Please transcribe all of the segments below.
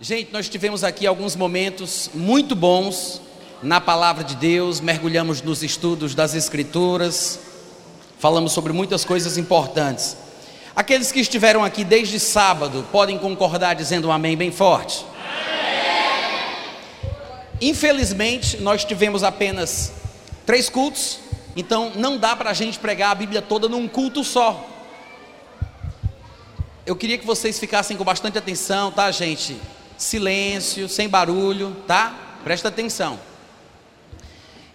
Gente, nós tivemos aqui alguns momentos muito bons na palavra de Deus, mergulhamos nos estudos das Escrituras, falamos sobre muitas coisas importantes. Aqueles que estiveram aqui desde sábado podem concordar dizendo um amém bem forte. Infelizmente, nós tivemos apenas três cultos, então não dá para a gente pregar a Bíblia toda num culto só. Eu queria que vocês ficassem com bastante atenção, tá, gente? Silêncio, sem barulho, tá? Presta atenção.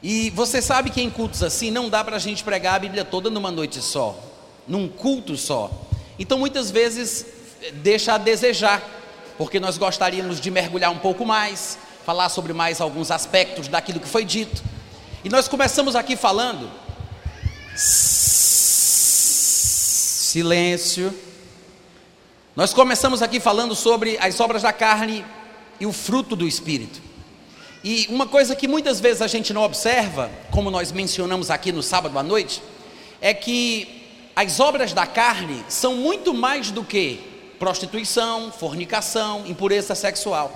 E você sabe que em cultos assim não dá para a gente pregar a Bíblia toda numa noite só, num culto só. Então muitas vezes deixa a desejar, porque nós gostaríamos de mergulhar um pouco mais, falar sobre mais alguns aspectos daquilo que foi dito. E nós começamos aqui falando. Silêncio. Nós começamos aqui falando sobre as obras da carne e o fruto do espírito. E uma coisa que muitas vezes a gente não observa, como nós mencionamos aqui no sábado à noite, é que as obras da carne são muito mais do que prostituição, fornicação, impureza sexual.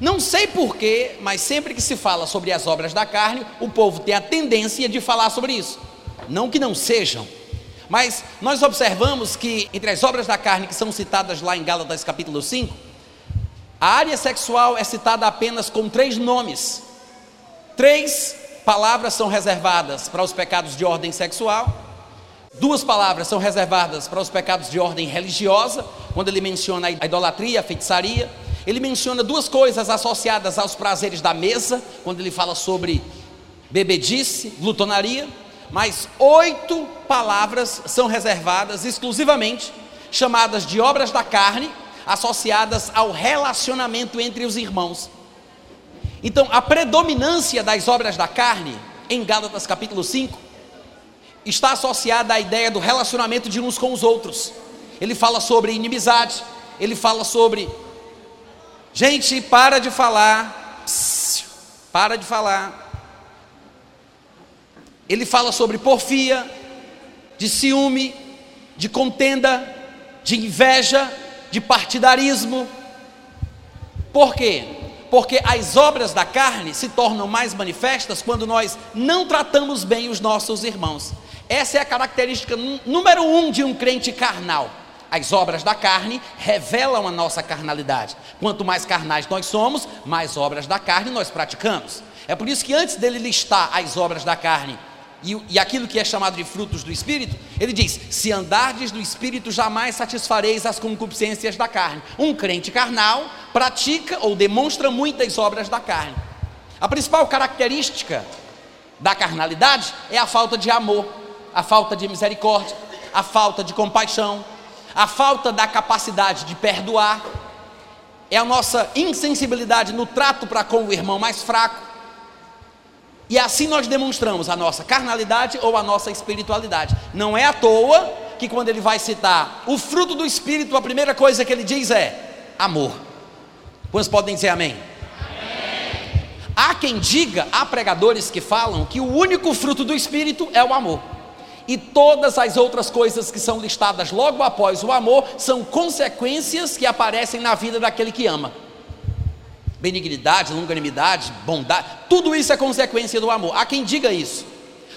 Não sei porquê, mas sempre que se fala sobre as obras da carne, o povo tem a tendência de falar sobre isso. Não que não sejam, mas nós observamos que entre as obras da carne que são citadas lá em Gálatas capítulo 5, a área sexual é citada apenas com três nomes. Três palavras são reservadas para os pecados de ordem sexual, duas palavras são reservadas para os pecados de ordem religiosa, quando ele menciona a idolatria, a feitiçaria. Ele menciona duas coisas associadas aos prazeres da mesa, quando ele fala sobre bebedice, glutonaria, mas oito palavras são reservadas exclusivamente, chamadas de obras da carne, associadas ao relacionamento entre os irmãos. Então, a predominância das obras da carne, em Gálatas capítulo 5, está associada à ideia do relacionamento de uns com os outros. Ele fala sobre inimizade, ele fala sobre Gente, para de falar. Para de falar. Ele fala sobre porfia, de ciúme, de contenda, de inveja, de partidarismo. Por quê? Porque as obras da carne se tornam mais manifestas quando nós não tratamos bem os nossos irmãos. Essa é a característica número um de um crente carnal as obras da carne revelam a nossa carnalidade. Quanto mais carnais nós somos, mais obras da carne nós praticamos. É por isso que antes dele listar as obras da carne e, e aquilo que é chamado de frutos do Espírito, ele diz: Se andardes do Espírito, jamais satisfareis as concupiscências da carne. Um crente carnal pratica ou demonstra muitas obras da carne. A principal característica da carnalidade é a falta de amor, a falta de misericórdia, a falta de compaixão, a falta da capacidade de perdoar, é a nossa insensibilidade no trato para com o irmão mais fraco. E assim nós demonstramos a nossa carnalidade ou a nossa espiritualidade. Não é à toa que quando ele vai citar o fruto do espírito, a primeira coisa que ele diz é amor. Quantos podem dizer amém? amém? Há quem diga, há pregadores que falam que o único fruto do espírito é o amor e todas as outras coisas que são listadas logo após o amor são consequências que aparecem na vida daquele que ama. Benignidade, longanimidade, bondade, tudo isso é consequência do amor. Há quem diga isso.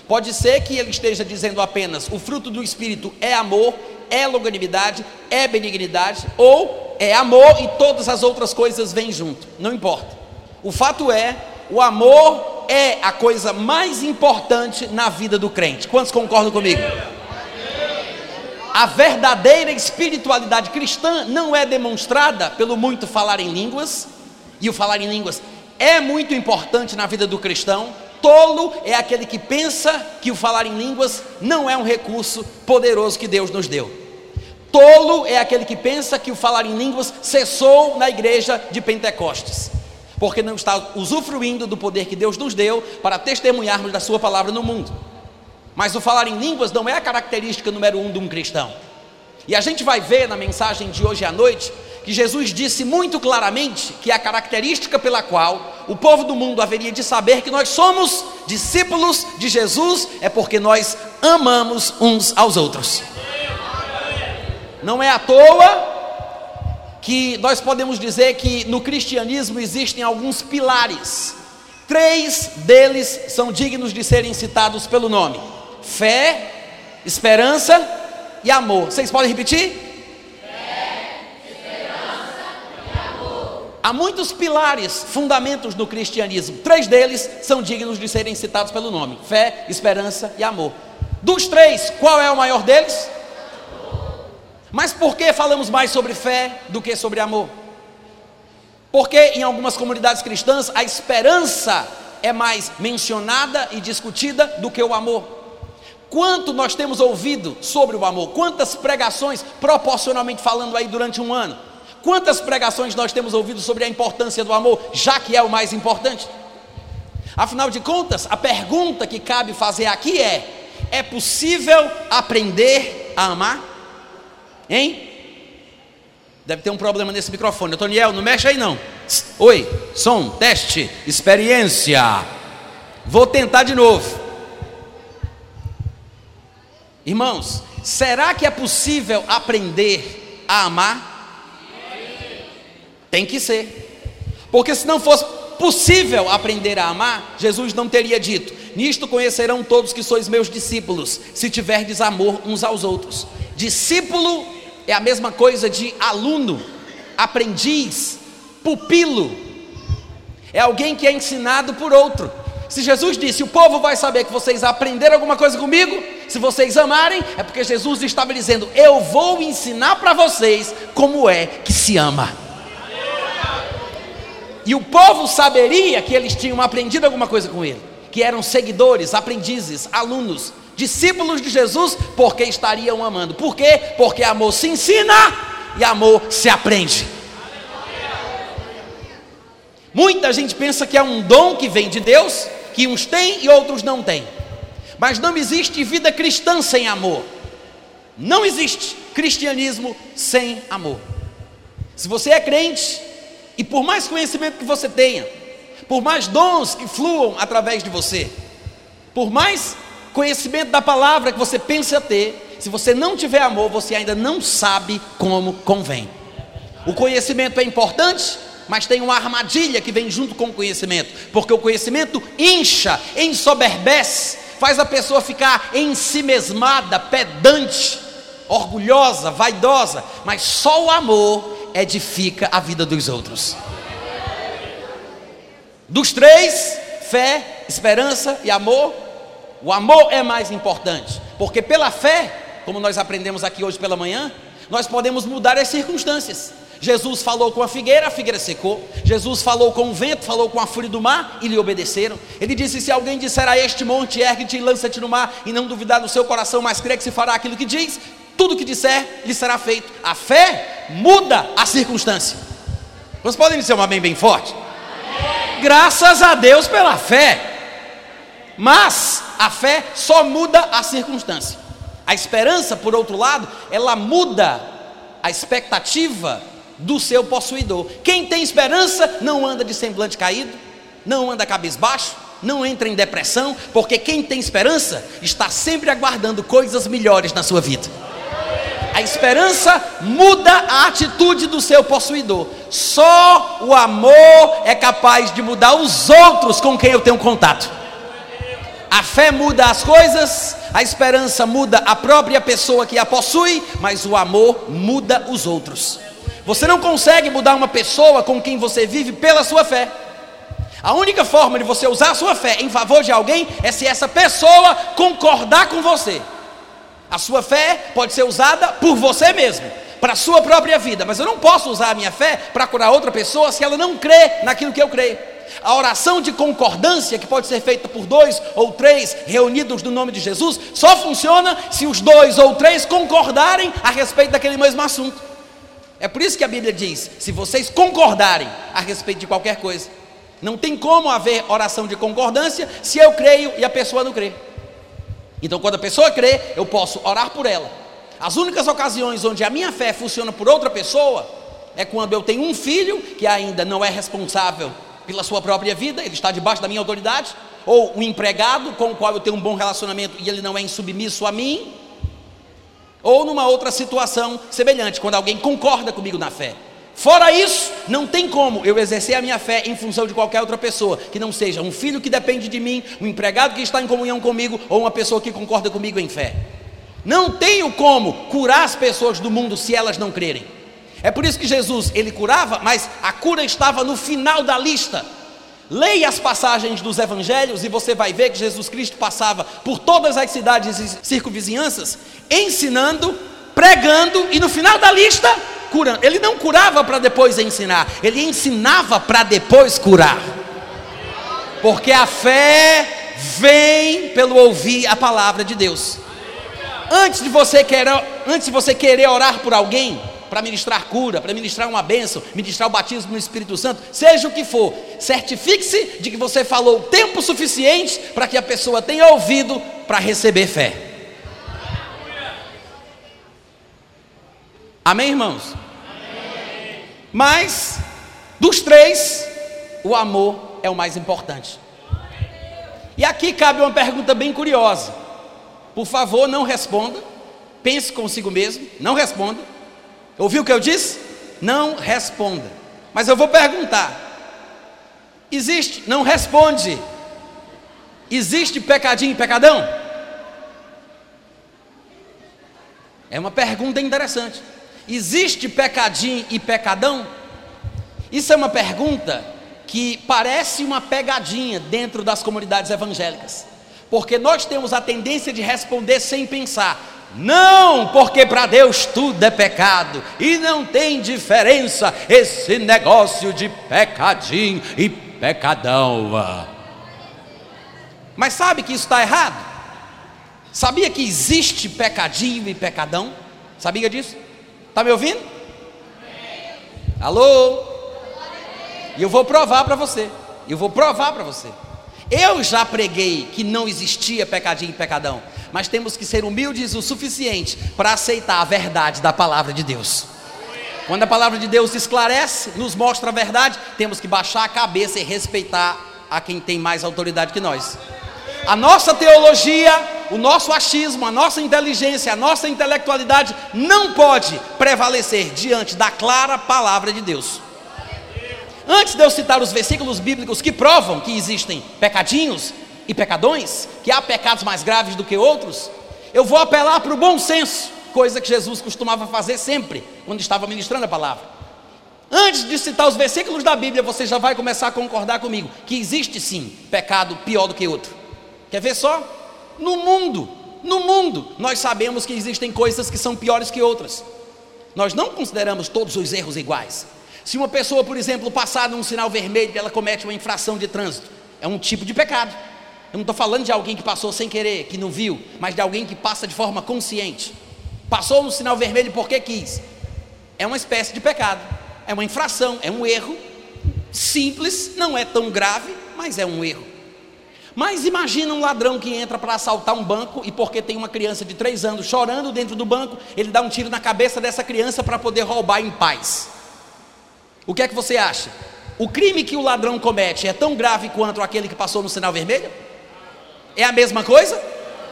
Pode ser que ele esteja dizendo apenas o fruto do espírito é amor, é longanimidade, é benignidade, ou é amor e todas as outras coisas vêm junto. Não importa. O fato é, o amor é a coisa mais importante na vida do crente. Quantos concordam comigo? A verdadeira espiritualidade cristã não é demonstrada pelo muito falar em línguas, e o falar em línguas é muito importante na vida do cristão. Tolo é aquele que pensa que o falar em línguas não é um recurso poderoso que Deus nos deu. Tolo é aquele que pensa que o falar em línguas cessou na igreja de Pentecostes porque não está usufruindo do poder que Deus nos deu para testemunharmos da Sua palavra no mundo. Mas o falar em línguas não é a característica número um de um cristão. E a gente vai ver na mensagem de hoje à noite que Jesus disse muito claramente que a característica pela qual o povo do mundo haveria de saber que nós somos discípulos de Jesus é porque nós amamos uns aos outros. Não é à toa que nós podemos dizer que no cristianismo existem alguns pilares. Três deles são dignos de serem citados pelo nome: fé, esperança e amor. Vocês podem repetir? Há muitos pilares, fundamentos no cristianismo. Três deles são dignos de serem citados pelo nome: fé, esperança e amor. Dos três, qual é o maior deles? Mas por que falamos mais sobre fé do que sobre amor? Porque em algumas comunidades cristãs a esperança é mais mencionada e discutida do que o amor. Quanto nós temos ouvido sobre o amor? Quantas pregações, proporcionalmente falando aí durante um ano? Quantas pregações nós temos ouvido sobre a importância do amor, já que é o mais importante? Afinal de contas, a pergunta que cabe fazer aqui é: é possível aprender a amar? Hein? Deve ter um problema nesse microfone. Toniel, não mexe aí não. Oi, som, teste, experiência. Vou tentar de novo. Irmãos, será que é possível aprender a amar? Tem que ser. Porque se não fosse possível aprender a amar, Jesus não teria dito: Nisto conhecerão todos que sois meus discípulos, se tiverdes amor uns aos outros. Discípulo é a mesma coisa de aluno, aprendiz, pupilo. É alguém que é ensinado por outro. Se Jesus disse: O povo vai saber que vocês aprenderam alguma coisa comigo, se vocês amarem, é porque Jesus estava dizendo: Eu vou ensinar para vocês como é que se ama. E o povo saberia que eles tinham aprendido alguma coisa com ele, que eram seguidores, aprendizes, alunos, discípulos de Jesus, porque estariam amando. Por quê? Porque amor se ensina e amor se aprende. Muita gente pensa que é um dom que vem de Deus, que uns têm e outros não têm. Mas não existe vida cristã sem amor. Não existe cristianismo sem amor. Se você é crente, e por mais conhecimento que você tenha, por mais dons que fluam através de você, por mais conhecimento da palavra que você pensa ter, se você não tiver amor, você ainda não sabe como convém. O conhecimento é importante, mas tem uma armadilha que vem junto com o conhecimento, porque o conhecimento incha, ensoberbece, faz a pessoa ficar ensimesmada, pedante, orgulhosa, vaidosa, mas só o amor edifica a vida dos outros. Dos três, fé, esperança e amor, o amor é mais importante, porque pela fé, como nós aprendemos aqui hoje pela manhã, nós podemos mudar as circunstâncias. Jesus falou com a figueira, a figueira secou. Jesus falou com o vento, falou com a fúria do mar e lhe obedeceram. Ele disse: Se alguém disser a este monte, ergue-te e lança-te no mar, e não duvidar no seu coração, mas crê que se fará aquilo que diz, tudo que disser lhe será feito. A fé muda a circunstância. Vocês podem dizer um amém bem forte? Amém. Graças a Deus pela fé. Mas a fé só muda a circunstância. A esperança, por outro lado, ela muda a expectativa do seu possuidor. Quem tem esperança não anda de semblante caído, não anda cabisbaixo, não entra em depressão, porque quem tem esperança está sempre aguardando coisas melhores na sua vida. A esperança muda a atitude do seu possuidor. Só o amor é capaz de mudar os outros com quem eu tenho contato. A fé muda as coisas, a esperança muda a própria pessoa que a possui, mas o amor muda os outros. Você não consegue mudar uma pessoa com quem você vive pela sua fé. A única forma de você usar a sua fé em favor de alguém é se essa pessoa concordar com você. A sua fé pode ser usada por você mesmo, para a sua própria vida, mas eu não posso usar a minha fé para curar outra pessoa se ela não crê naquilo que eu creio. A oração de concordância, que pode ser feita por dois ou três reunidos no nome de Jesus, só funciona se os dois ou três concordarem a respeito daquele mesmo assunto. É por isso que a Bíblia diz: se vocês concordarem a respeito de qualquer coisa, não tem como haver oração de concordância se eu creio e a pessoa não crê. Então, quando a pessoa crê, eu posso orar por ela. As únicas ocasiões onde a minha fé funciona por outra pessoa é quando eu tenho um filho que ainda não é responsável pela sua própria vida, ele está debaixo da minha autoridade, ou um empregado com o qual eu tenho um bom relacionamento e ele não é insubmisso a mim, ou numa outra situação semelhante, quando alguém concorda comigo na fé. Fora isso, não tem como eu exercer a minha fé em função de qualquer outra pessoa, que não seja um filho que depende de mim, um empregado que está em comunhão comigo ou uma pessoa que concorda comigo em fé. Não tenho como curar as pessoas do mundo se elas não crerem. É por isso que Jesus, ele curava, mas a cura estava no final da lista. Leia as passagens dos evangelhos e você vai ver que Jesus Cristo passava por todas as cidades e circunvizinhanças, ensinando, pregando e no final da lista curando. Ele não curava para depois ensinar, ele ensinava para depois curar. Porque a fé vem pelo ouvir a palavra de Deus. Antes de você querer, antes de você querer orar por alguém, para ministrar cura, para ministrar uma bênção, ministrar o batismo no Espírito Santo, seja o que for, certifique-se de que você falou tempo suficiente para que a pessoa tenha ouvido para receber fé. Amém, irmãos? Amém. Mas, dos três, o amor é o mais importante. E aqui cabe uma pergunta bem curiosa. Por favor, não responda. Pense consigo mesmo, não responda. Ouviu o que eu disse? Não responda. Mas eu vou perguntar: existe? Não responde. Existe pecadinho e pecadão? É uma pergunta interessante. Existe pecadinho e pecadão? Isso é uma pergunta que parece uma pegadinha dentro das comunidades evangélicas, porque nós temos a tendência de responder sem pensar. Não, porque para Deus tudo é pecado e não tem diferença esse negócio de pecadinho e pecadão. Mas sabe que isso está errado? Sabia que existe pecadinho e pecadão? Sabia disso? Está me ouvindo? Alô? E eu vou provar para você. Eu vou provar para você. Eu já preguei que não existia pecadinho e pecadão, mas temos que ser humildes o suficiente para aceitar a verdade da palavra de Deus. Quando a palavra de Deus esclarece, nos mostra a verdade, temos que baixar a cabeça e respeitar a quem tem mais autoridade que nós. A nossa teologia o nosso achismo, a nossa inteligência, a nossa intelectualidade não pode prevalecer diante da clara palavra de Deus. Antes de eu citar os versículos bíblicos que provam que existem pecadinhos e pecadões, que há pecados mais graves do que outros, eu vou apelar para o bom senso, coisa que Jesus costumava fazer sempre quando estava ministrando a palavra. Antes de citar os versículos da Bíblia, você já vai começar a concordar comigo que existe sim pecado pior do que outro. Quer ver só? No mundo, no mundo, nós sabemos que existem coisas que são piores que outras. Nós não consideramos todos os erros iguais. Se uma pessoa, por exemplo, passar num sinal vermelho e ela comete uma infração de trânsito, é um tipo de pecado. Eu não estou falando de alguém que passou sem querer, que não viu, mas de alguém que passa de forma consciente. Passou no sinal vermelho porque quis. É uma espécie de pecado. É uma infração, é um erro. Simples, não é tão grave, mas é um erro. Mas imagina um ladrão que entra para assaltar um banco e porque tem uma criança de três anos chorando dentro do banco, ele dá um tiro na cabeça dessa criança para poder roubar em paz. O que é que você acha? O crime que o ladrão comete é tão grave quanto aquele que passou no sinal vermelho? É a mesma coisa?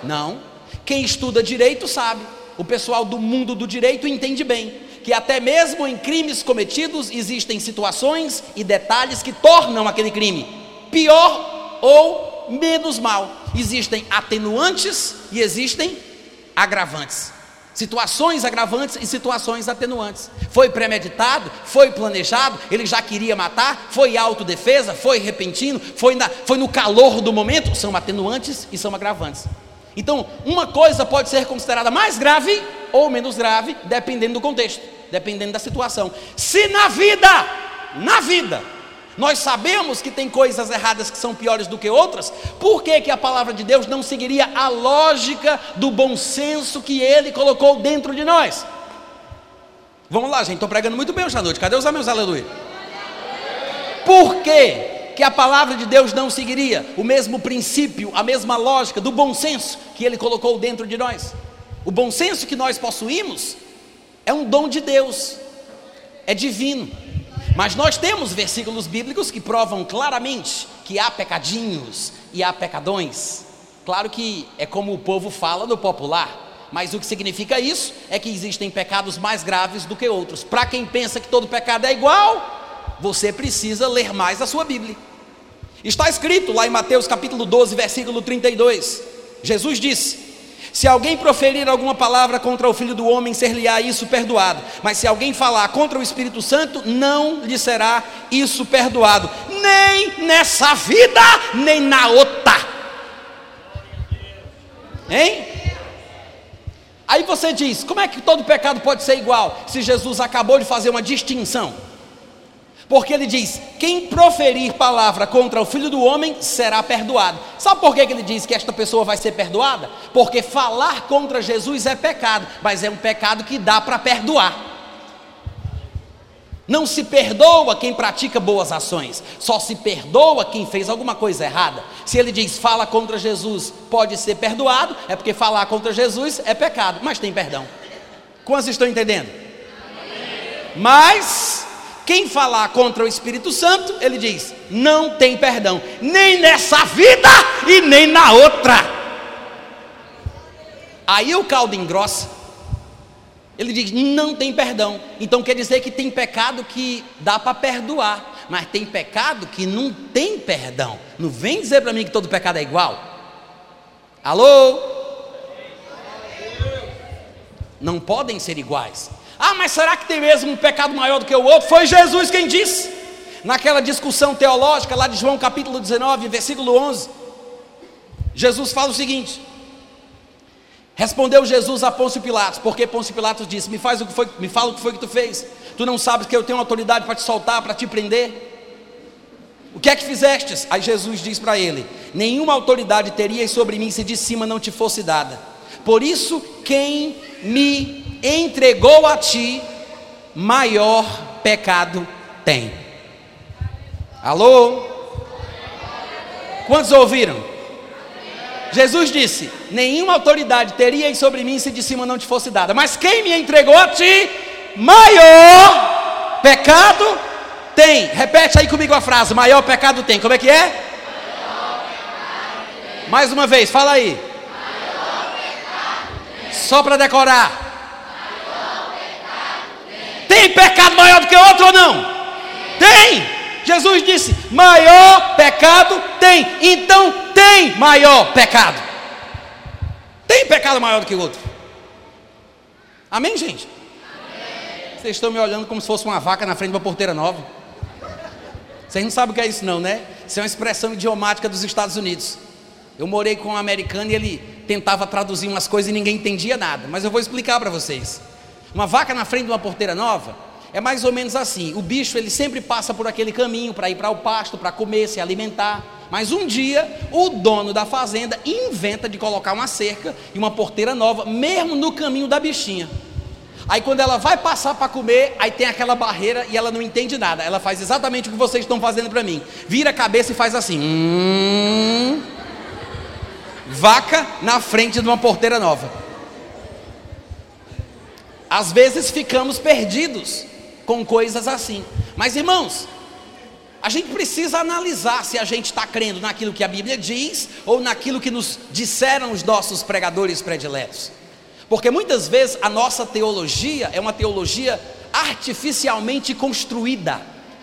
Não. Quem estuda direito sabe. O pessoal do mundo do direito entende bem que até mesmo em crimes cometidos existem situações e detalhes que tornam aquele crime pior ou menos mal. Existem atenuantes e existem agravantes. Situações agravantes e situações atenuantes. Foi premeditado, foi planejado, ele já queria matar, foi autodefesa, foi repentino, foi, na, foi no calor do momento. São atenuantes e são agravantes. Então, uma coisa pode ser considerada mais grave ou menos grave, dependendo do contexto, dependendo da situação. Se na vida, na vida, nós sabemos que tem coisas erradas que são piores do que outras, por que, que a palavra de Deus não seguiria a lógica do bom senso que ele colocou dentro de nós? Vamos lá, gente, estou pregando muito bem hoje à noite, cadê os amigos, aleluia? Por que, que a palavra de Deus não seguiria o mesmo princípio, a mesma lógica do bom senso que ele colocou dentro de nós? O bom senso que nós possuímos é um dom de Deus, é divino. Mas nós temos versículos bíblicos que provam claramente que há pecadinhos e há pecadões. Claro que é como o povo fala no popular, Mas o que significa isso é que existem pecados mais graves do que outros. Para quem pensa que todo pecado é igual, você precisa ler mais a sua Bíblia. Está escrito lá em Mateus capítulo 12, versículo 32. Jesus disse: Se alguém proferir alguma palavra contra o filho do homem, ser-lhe-á isso perdoado. Mas se alguém falar contra o Espírito Santo, não lhe será isso perdoado, nem nessa vida, nem na outra. Hein? Aí você diz: como é que todo pecado pode ser igual? Se Jesus acabou de fazer uma distinção. Porque ele diz: quem proferir palavra contra o filho do homem será perdoado. Sabe por que ele diz que esta pessoa vai ser perdoada? Porque falar contra Jesus é pecado, mas é um pecado que dá para perdoar. Não se perdoa quem pratica boas ações, só se perdoa quem fez alguma coisa errada. Se ele diz fala contra Jesus, pode ser perdoado, é porque falar contra Jesus é pecado, mas tem perdão. Quantos estão entendendo? Mas quem falar contra o Espírito Santo, ele diz, não tem perdão, nem nessa vida e nem na outra. Aí o caldo engrossa. Ele diz: não tem perdão. Então quer dizer que tem pecado que dá para perdoar, mas tem pecado que não tem perdão. Não vem dizer para mim que todo pecado é igual. Alô? Não podem ser iguais. Ah, mas será que tem mesmo um pecado maior do que o outro? Foi Jesus quem disse. Naquela discussão teológica lá de João capítulo 19, versículo 11. Jesus fala o seguinte: Respondeu Jesus a Pôncio Pilatos, porque Pôncio Pilatos disse: Me faz o que foi, me fala o que foi que tu fez. Tu não sabes que eu tenho autoridade para te soltar, para te prender? O que é que fizestes? Aí Jesus diz para ele: Nenhuma autoridade terias sobre mim se de cima não te fosse dada. Por isso, quem me entregou a ti, maior pecado tem. Alô? Quantos ouviram? Jesus disse: Nenhuma autoridade teria sobre mim se de cima não te fosse dada, mas quem me entregou a ti, maior pecado tem. Repete aí comigo a frase: maior pecado tem. Como é que é? Mais uma vez, fala aí. Só para decorar. Tem pecado maior do que outro ou não? Tem. Jesus disse: maior pecado tem. Então tem maior pecado. Tem pecado maior do que outro. Amém, gente? Amém. Vocês estão me olhando como se fosse uma vaca na frente de uma porteira nova. Vocês não sabem o que é isso, não, né? Isso é uma expressão idiomática dos Estados Unidos. Eu morei com um americano e ele tentava traduzir umas coisas e ninguém entendia nada. Mas eu vou explicar para vocês. Uma vaca na frente de uma porteira nova é mais ou menos assim. O bicho ele sempre passa por aquele caminho para ir para o pasto, para comer, se alimentar. Mas um dia o dono da fazenda inventa de colocar uma cerca e uma porteira nova, mesmo no caminho da bichinha. Aí quando ela vai passar para comer, aí tem aquela barreira e ela não entende nada. Ela faz exatamente o que vocês estão fazendo para mim. Vira a cabeça e faz assim. Hum, vaca na frente de uma porteira nova. Às vezes ficamos perdidos com coisas assim. Mas irmãos, a gente precisa analisar se a gente está crendo naquilo que a Bíblia diz ou naquilo que nos disseram os nossos pregadores prediletos. Porque muitas vezes a nossa teologia é uma teologia artificialmente construída,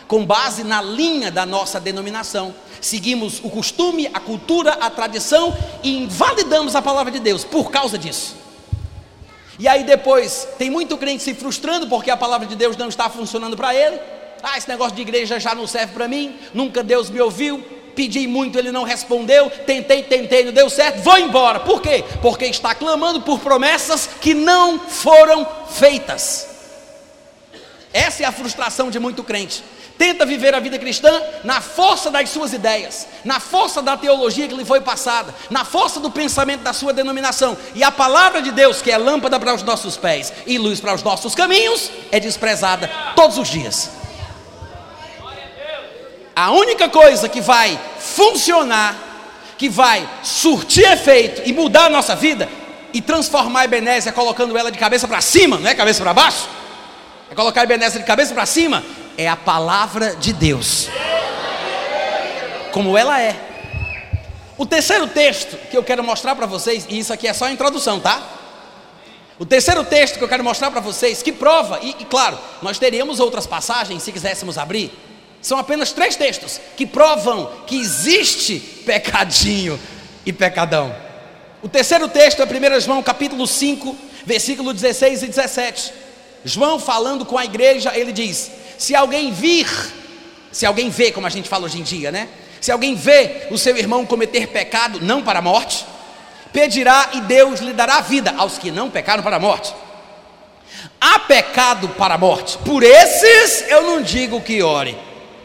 com base na linha da nossa denominação. Seguimos o costume, a cultura, a tradição e invalidamos a palavra de Deus por causa disso. E aí depois tem muito crente se frustrando porque a palavra de Deus não está funcionando para ele. Ah, esse negócio de igreja já não serve para mim, nunca Deus me ouviu, pedi muito, ele não respondeu, tentei, tentei, não deu certo, vou embora. Por quê? Porque está clamando por promessas que não foram feitas. Essa é a frustração de muito crente. Tenta viver a vida cristã na força das suas ideias, na força da teologia que lhe foi passada, na força do pensamento da sua denominação. E a palavra de Deus, que é lâmpada para os nossos pés e luz para os nossos caminhos, é desprezada todos os dias. A única coisa que vai funcionar, que vai surtir efeito e mudar a nossa vida e transformar a Ebenézia colocando ela de cabeça para cima, não é cabeça para baixo? É colocar a Ebenézia de cabeça para cima, é a palavra de Deus, como ela é. O terceiro texto que eu quero mostrar para vocês, e isso aqui é só a introdução, tá? O terceiro texto que eu quero mostrar para vocês, que prova, e, e claro, nós teríamos outras passagens se quiséssemos abrir, são apenas três textos que provam que existe pecadinho e pecadão. O terceiro texto é 1 João capítulo 5, versículo 16 e 17. João falando com a igreja, ele diz: Se alguém vir, se alguém vê, como a gente fala hoje em dia, né? Se alguém vê o seu irmão cometer pecado, não para a morte, pedirá e Deus lhe dará vida aos que não pecaram para a morte. Há pecado para a morte, por esses eu não digo que ore.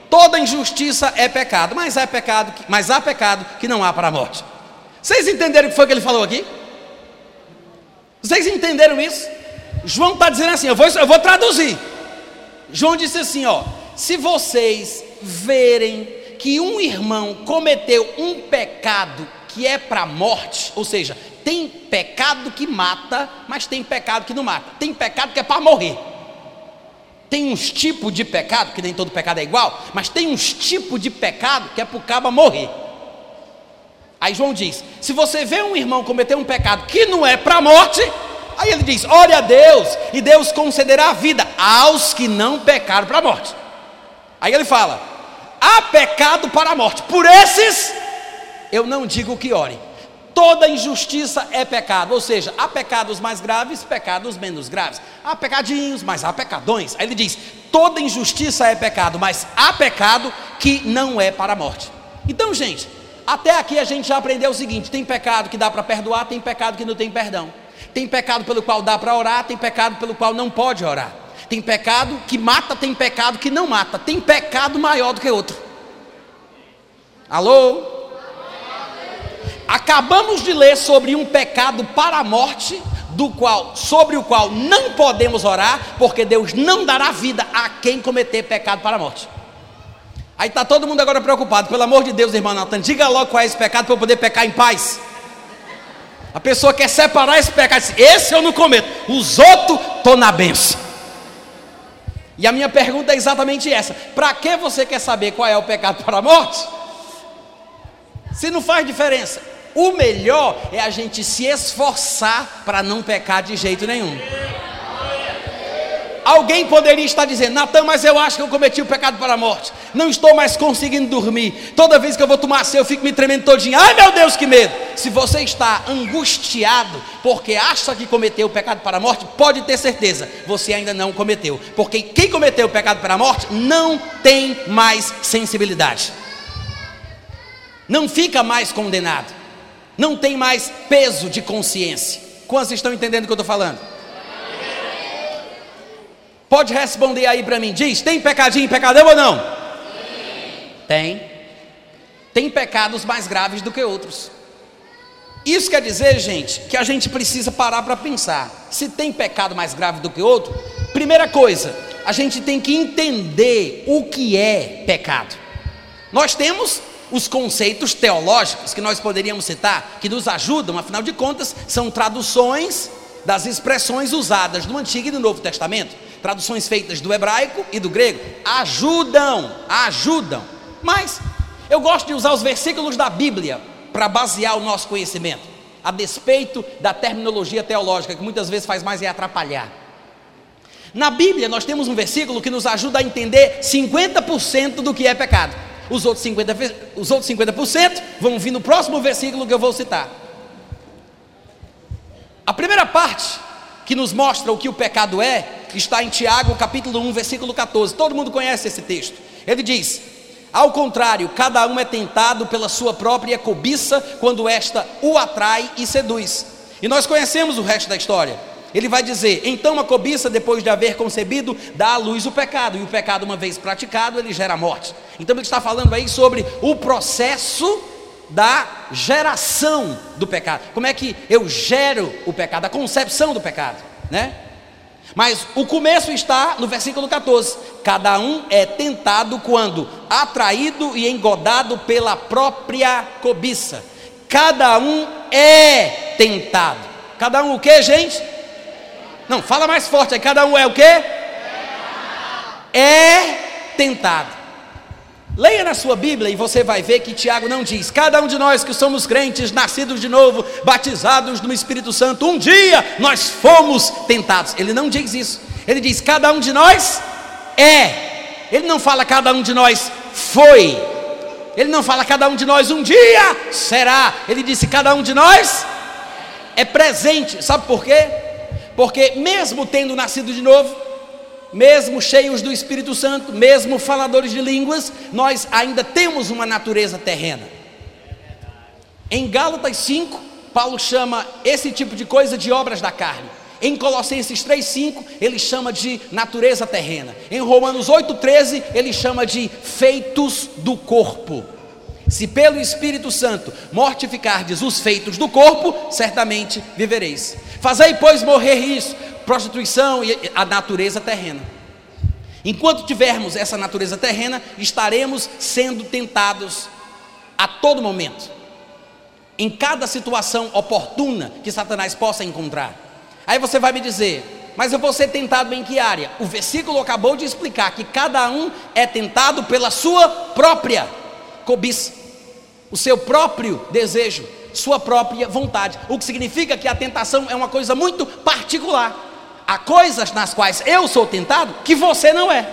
Toda injustiça é pecado, mas há pecado, mas há pecado que não há para a morte. Vocês entenderam o que foi que ele falou aqui? Vocês entenderam isso? João está dizendo assim, eu vou, eu vou traduzir. João disse assim: ó, se vocês verem que um irmão cometeu um pecado que é para a morte, ou seja, tem pecado que mata, mas tem pecado que não mata. Tem pecado que é para morrer. Tem uns tipos de pecado, que nem todo pecado é igual, mas tem uns tipos de pecado que é para o cabo morrer. Aí João diz: se você vê um irmão cometer um pecado que não é para a morte, aí ele diz: ore a Deus, e Deus concederá a vida aos que não pecaram para a morte. Aí ele fala: há pecado para a morte, por esses eu não digo que ore. Toda injustiça é pecado, ou seja, há pecados mais graves, pecados menos graves. Há pecadinhos, mas há pecadões. Aí ele diz: toda injustiça é pecado, mas há pecado que não é para a morte. Então, gente, até aqui a gente já aprendeu o seguinte: tem pecado que dá para perdoar, tem pecado que não tem perdão. Tem pecado pelo qual dá para orar, tem pecado pelo qual não pode orar. Tem pecado que mata, tem pecado que não mata. Tem pecado maior do que outro. Alô? Acabamos de ler sobre um pecado para a morte, do qual, sobre o qual não podemos orar, porque Deus não dará vida a quem cometer pecado para a morte. Aí está todo mundo agora preocupado, pelo amor de Deus, irmão Natan, diga logo qual é esse pecado para eu poder pecar em paz. A pessoa quer separar esse pecado, esse eu não cometo, os outros estou na benção. E a minha pergunta é exatamente essa: para que você quer saber qual é o pecado para a morte? Se não faz diferença. O melhor é a gente se esforçar para não pecar de jeito nenhum. Alguém poderia estar dizendo, Natan, mas eu acho que eu cometi o pecado para a morte. Não estou mais conseguindo dormir. Toda vez que eu vou tomar ceia, eu fico me tremendo todinho. Ai meu Deus, que medo! Se você está angustiado porque acha que cometeu o pecado para a morte, pode ter certeza, você ainda não cometeu. Porque quem cometeu o pecado para a morte não tem mais sensibilidade. Não fica mais condenado não tem mais peso de consciência. Quantos estão entendendo o que eu estou falando? Pode responder aí para mim, diz: tem pecadinho e pecadão ou não? Sim. Tem. Tem pecados mais graves do que outros. Isso quer dizer, gente, que a gente precisa parar para pensar. Se tem pecado mais grave do que outro, primeira coisa, a gente tem que entender o que é pecado. Nós temos os conceitos teológicos que nós poderíamos citar, que nos ajudam, afinal de contas, são traduções das expressões usadas no Antigo e no Novo Testamento, traduções feitas do hebraico e do grego, ajudam, ajudam. Mas eu gosto de usar os versículos da Bíblia para basear o nosso conhecimento, a despeito da terminologia teológica, que muitas vezes faz mais é atrapalhar. Na Bíblia, nós temos um versículo que nos ajuda a entender 50% do que é pecado. Os outros 50%, os outros 50% vão vir no próximo versículo que eu vou citar. A primeira parte que nos mostra o que o pecado é, está em Tiago, capítulo 1, versículo 14. Todo mundo conhece esse texto. Ele diz: Ao contrário, cada um é tentado pela sua própria cobiça, quando esta o atrai e seduz. E nós conhecemos o resto da história. Ele vai dizer: então a cobiça, depois de haver concebido, dá à luz o pecado, e o pecado, uma vez praticado, ele gera morte. Então ele está falando aí sobre o processo da geração do pecado. Como é que eu gero o pecado, a concepção do pecado, né? Mas o começo está no versículo 14. Cada um é tentado quando atraído e engodado pela própria cobiça. Cada um é tentado. Cada um o que, gente? Não, fala mais forte aí. Cada um é o quê? É tentado. Leia na sua Bíblia e você vai ver que Tiago não diz: cada um de nós que somos crentes, nascidos de novo, batizados no Espírito Santo, um dia nós fomos tentados. Ele não diz isso. Ele diz: cada um de nós é. Ele não fala cada um de nós foi. Ele não fala cada um de nós um dia será. Ele disse: cada um de nós é presente. Sabe por quê? Porque mesmo tendo nascido de novo, mesmo cheios do Espírito Santo, mesmo faladores de línguas, nós ainda temos uma natureza terrena. Em Gálatas 5, Paulo chama esse tipo de coisa de obras da carne. Em Colossenses 3,5, ele chama de natureza terrena. Em Romanos 8,13, ele chama de feitos do corpo. Se pelo Espírito Santo mortificardes os feitos do corpo, certamente vivereis. Fazei, pois, morrer isso, prostituição e a natureza terrena. Enquanto tivermos essa natureza terrena, estaremos sendo tentados a todo momento, em cada situação oportuna que Satanás possa encontrar. Aí você vai me dizer, mas eu vou ser tentado em que área? O versículo acabou de explicar que cada um é tentado pela sua própria cobiça, o seu próprio desejo, sua própria vontade. O que significa que a tentação é uma coisa muito particular. Há coisas nas quais eu sou tentado que você não é.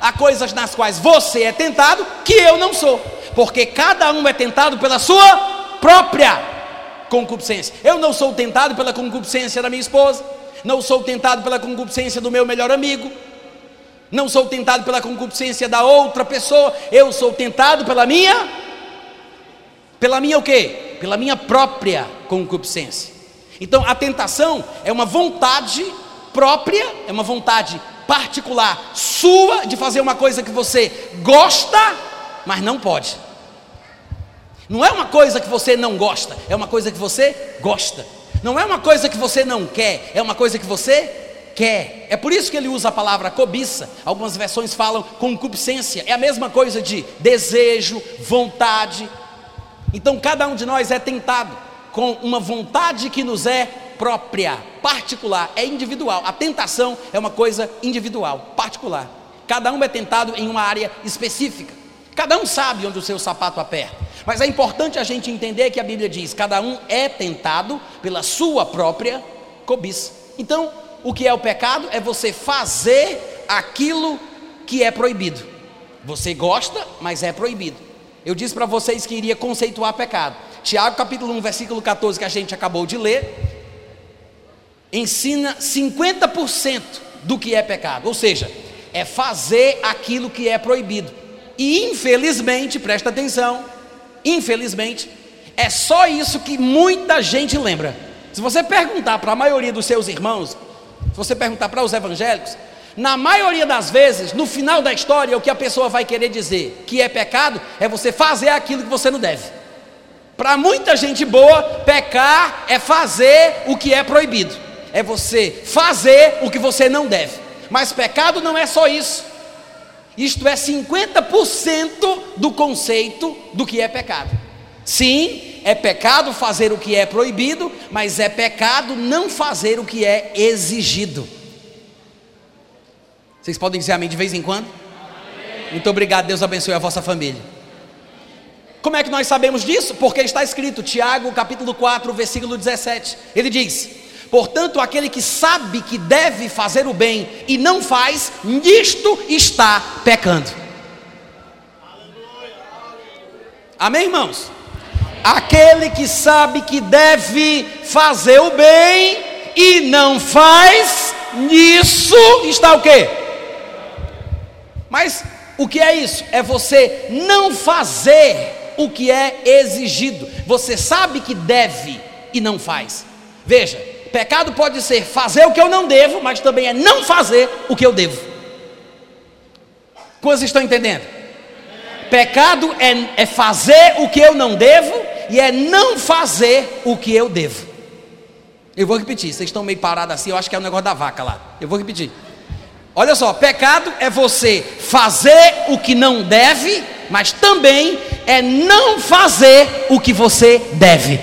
Há coisas nas quais você é tentado que eu não sou. Porque cada um é tentado pela sua própria concupiscência. Eu não sou tentado pela concupiscência da minha esposa. Não sou tentado pela concupiscência do meu melhor amigo. Não sou tentado pela concupiscência da outra pessoa. Eu sou tentado pela minha. Pela minha o quê? Pela minha própria concupiscência. Então a tentação é uma vontade própria, é uma vontade particular sua de fazer uma coisa que você gosta, mas não pode. Não é uma coisa que você não gosta, é uma coisa que você gosta. Não é uma coisa que você não quer, é uma coisa que você quer. É por isso que ele usa a palavra cobiça. Algumas versões falam concupiscência. É a mesma coisa de desejo, vontade. Então cada um de nós é tentado com uma vontade que nos é própria, particular, é individual. A tentação é uma coisa individual, particular. Cada um é tentado em uma área específica. Cada um sabe onde o seu sapato aperta. Mas é importante a gente entender que a Bíblia diz: cada um é tentado pela sua própria cobiça. Então, o que é o pecado é você fazer aquilo que é proibido. Você gosta, mas é proibido. Eu disse para vocês que iria conceituar pecado. Tiago capítulo 1, versículo 14, que a gente acabou de ler, ensina 50% do que é pecado, ou seja, é fazer aquilo que é proibido. E infelizmente, presta atenção, infelizmente, é só isso que muita gente lembra. Se você perguntar para a maioria dos seus irmãos, se você perguntar para os evangélicos, na maioria das vezes, no final da história, o que a pessoa vai querer dizer que é pecado é você fazer aquilo que você não deve. Para muita gente boa, pecar é fazer o que é proibido é você fazer o que você não deve. Mas pecado não é só isso. Isto é 50% do conceito do que é pecado. Sim, é pecado fazer o que é proibido, mas é pecado não fazer o que é exigido. Vocês podem dizer amém de vez em quando? Amém. Muito obrigado, Deus abençoe a vossa família. Como é que nós sabemos disso? Porque está escrito, Tiago, capítulo 4, versículo 17. Ele diz: Portanto, aquele que sabe que deve fazer o bem e não faz, nisto está pecando. Amém, irmãos? Aquele que sabe que deve fazer o bem e não faz, nisso está o quê? Mas o que é isso? É você não fazer o que é exigido. Você sabe que deve e não faz. Veja, Pecado pode ser fazer o que eu não devo, mas também é não fazer o que eu devo. Quantos estão entendendo? Pecado é, é fazer o que eu não devo e é não fazer o que eu devo. Eu vou repetir, vocês estão meio parados assim, eu acho que é o negócio da vaca lá. Eu vou repetir. Olha só, pecado é você fazer o que não deve, mas também é não fazer o que você deve.